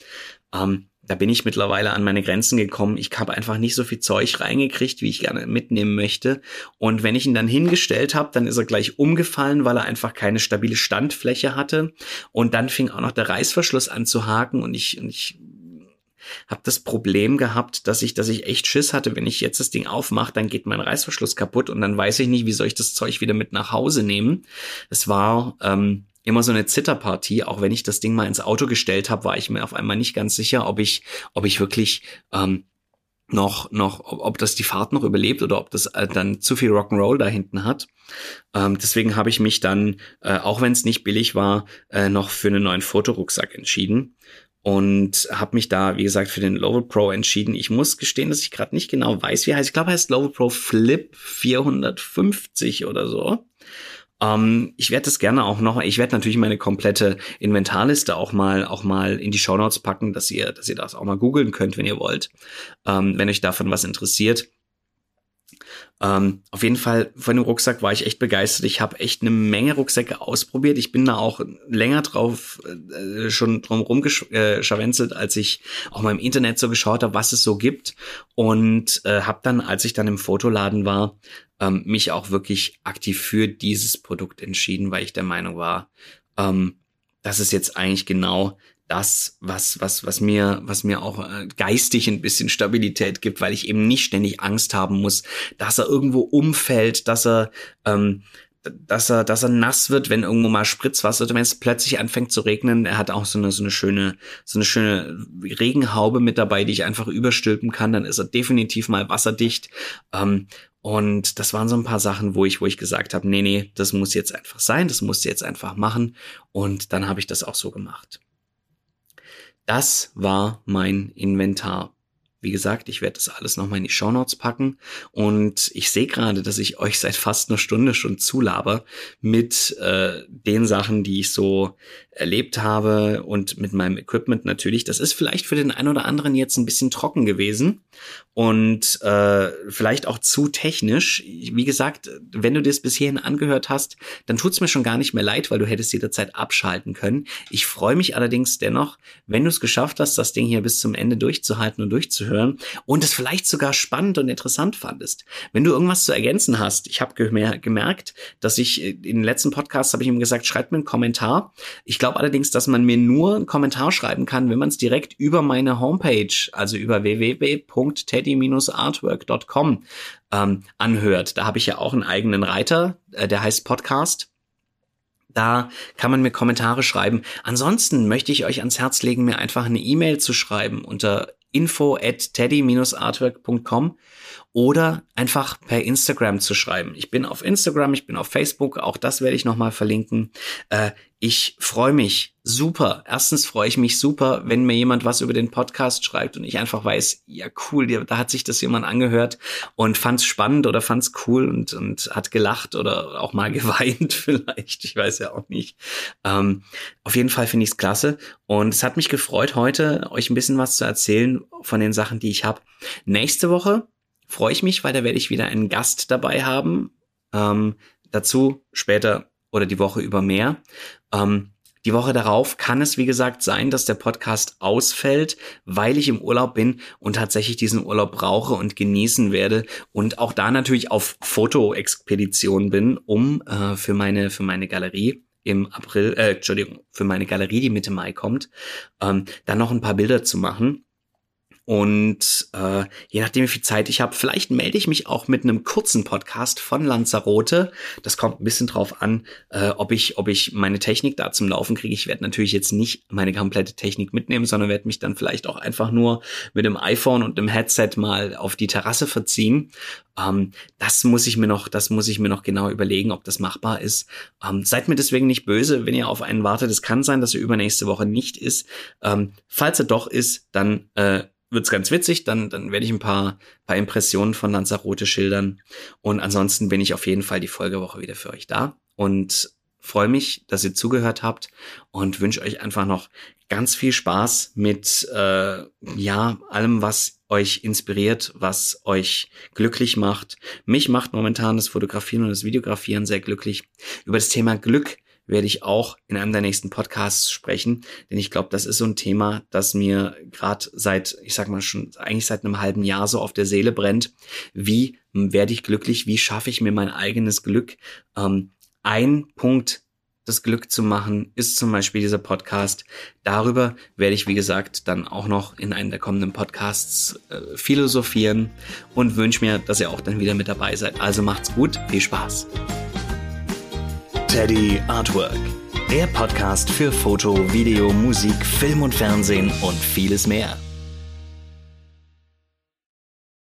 Ähm, da bin ich mittlerweile an meine Grenzen gekommen. Ich habe einfach nicht so viel Zeug reingekriegt, wie ich gerne mitnehmen möchte. Und wenn ich ihn dann hingestellt habe, dann ist er gleich umgefallen, weil er einfach keine stabile Standfläche hatte. Und dann fing auch noch der Reißverschluss an zu haken und ich, und ich habe das Problem gehabt, dass ich, dass ich echt Schiss hatte, wenn ich jetzt das Ding aufmache, dann geht mein Reißverschluss kaputt und dann weiß ich nicht, wie soll ich das Zeug wieder mit nach Hause nehmen. Es war ähm, immer so eine Zitterpartie. Auch wenn ich das Ding mal ins Auto gestellt habe, war ich mir auf einmal nicht ganz sicher, ob ich, ob ich wirklich ähm, noch, noch, ob, ob das die Fahrt noch überlebt oder ob das äh, dann zu viel Rock'n'Roll da hinten hat. Ähm, deswegen habe ich mich dann, äh, auch wenn es nicht billig war, äh, noch für einen neuen Fotorucksack entschieden und habe mich da, wie gesagt, für den Lovel Pro entschieden. Ich muss gestehen, dass ich gerade nicht genau weiß, wie er heißt. Ich glaube, er heißt Lovel Pro Flip 450 oder so. Ähm, ich werde das gerne auch noch, ich werde natürlich meine komplette Inventarliste auch mal, auch mal in die Shownotes packen, dass ihr, dass ihr das auch mal googeln könnt, wenn ihr wollt, ähm, wenn euch davon was interessiert. Ähm, auf jeden Fall von dem Rucksack war ich echt begeistert. Ich habe echt eine Menge Rucksäcke ausprobiert. Ich bin da auch länger drauf äh, schon drum rumgeschwänzelt, äh, als ich auch mal im Internet so geschaut habe, was es so gibt. Und äh, habe dann, als ich dann im Fotoladen war, ähm, mich auch wirklich aktiv für dieses Produkt entschieden, weil ich der Meinung war, ähm, das ist jetzt eigentlich genau das, was, was, was mir, was mir auch äh, geistig ein bisschen Stabilität gibt, weil ich eben nicht ständig Angst haben muss, dass er irgendwo umfällt, dass er, ähm, dass er, dass er nass wird, wenn irgendwo mal Spritzwasser, wenn es plötzlich anfängt zu regnen. Er hat auch so eine, so eine schöne, so eine schöne Regenhaube mit dabei, die ich einfach überstülpen kann. Dann ist er definitiv mal wasserdicht. Ähm, und das waren so ein paar Sachen, wo ich, wo ich gesagt habe, nee, nee, das muss jetzt einfach sein, das musst du jetzt einfach machen. Und dann habe ich das auch so gemacht. Das war mein Inventar. Wie gesagt, ich werde das alles nochmal in die Shownotes packen. Und ich sehe gerade, dass ich euch seit fast einer Stunde schon zulaber mit äh, den Sachen, die ich so erlebt habe und mit meinem Equipment natürlich. Das ist vielleicht für den einen oder anderen jetzt ein bisschen trocken gewesen und äh, vielleicht auch zu technisch. Wie gesagt, wenn du das bis hierhin angehört hast, dann tut's mir schon gar nicht mehr leid, weil du hättest jederzeit abschalten können. Ich freue mich allerdings dennoch, wenn du es geschafft hast, das Ding hier bis zum Ende durchzuhalten und durchzuhören und es vielleicht sogar spannend und interessant fandest. Wenn du irgendwas zu ergänzen hast, ich habe gemerkt, dass ich in den letzten Podcasts habe ich ihm gesagt, schreib mir einen Kommentar. Ich glaube allerdings, dass man mir nur einen Kommentar schreiben kann, wenn man es direkt über meine Homepage, also über www.teddy-artwork.com ähm, anhört. Da habe ich ja auch einen eigenen Reiter, äh, der heißt Podcast. Da kann man mir Kommentare schreiben. Ansonsten möchte ich euch ans Herz legen, mir einfach eine E-Mail zu schreiben unter info at teddy-artwork.com oder einfach per Instagram zu schreiben. Ich bin auf Instagram, ich bin auf Facebook, auch das werde ich nochmal verlinken. Äh, ich freue mich super. Erstens freue ich mich super, wenn mir jemand was über den Podcast schreibt und ich einfach weiß, ja cool, da hat sich das jemand angehört und fand es spannend oder fand es cool und, und hat gelacht oder auch mal geweint vielleicht. Ich weiß ja auch nicht. Ähm, auf jeden Fall finde ich es klasse und es hat mich gefreut, heute euch ein bisschen was zu erzählen von den Sachen, die ich habe. Nächste Woche freue ich mich, weil da werde ich wieder einen Gast dabei haben. Ähm, dazu später oder die Woche über mehr. Ähm, die Woche darauf kann es, wie gesagt, sein, dass der Podcast ausfällt, weil ich im Urlaub bin und tatsächlich diesen Urlaub brauche und genießen werde und auch da natürlich auf Fotoexpedition bin, um äh, für meine für meine Galerie im April, äh, Entschuldigung, für meine Galerie, die Mitte Mai kommt, ähm, dann noch ein paar Bilder zu machen. Und äh, je nachdem, wie viel Zeit ich habe, vielleicht melde ich mich auch mit einem kurzen Podcast von Lanzarote. Das kommt ein bisschen drauf an, äh, ob ich, ob ich meine Technik da zum Laufen kriege. Ich werde natürlich jetzt nicht meine komplette Technik mitnehmen, sondern werde mich dann vielleicht auch einfach nur mit dem iPhone und dem Headset mal auf die Terrasse verziehen. Ähm, das muss ich mir noch, das muss ich mir noch genau überlegen, ob das machbar ist. Ähm, seid mir deswegen nicht böse, wenn ihr auf einen wartet. Es kann sein, dass er übernächste Woche nicht ist. Ähm, falls er doch ist, dann äh, wird's ganz witzig, dann, dann werde ich ein paar, paar Impressionen von Lanzarote schildern. Und ansonsten bin ich auf jeden Fall die Folgewoche wieder für euch da und freue mich, dass ihr zugehört habt und wünsche euch einfach noch ganz viel Spaß mit äh, ja allem, was euch inspiriert, was euch glücklich macht. Mich macht momentan das Fotografieren und das Videografieren sehr glücklich. Über das Thema Glück werde ich auch in einem der nächsten Podcasts sprechen, denn ich glaube, das ist so ein Thema, das mir gerade seit, ich sag mal schon, eigentlich seit einem halben Jahr so auf der Seele brennt. Wie werde ich glücklich? Wie schaffe ich mir mein eigenes Glück? Ähm, ein Punkt, das Glück zu machen, ist zum Beispiel dieser Podcast. Darüber werde ich, wie gesagt, dann auch noch in einem der kommenden Podcasts äh, philosophieren und wünsche mir, dass ihr auch dann wieder mit dabei seid. Also macht's gut, viel Spaß. Teddy Artwork. Der Podcast für Foto, Video, Musik, Film und Fernsehen und vieles mehr.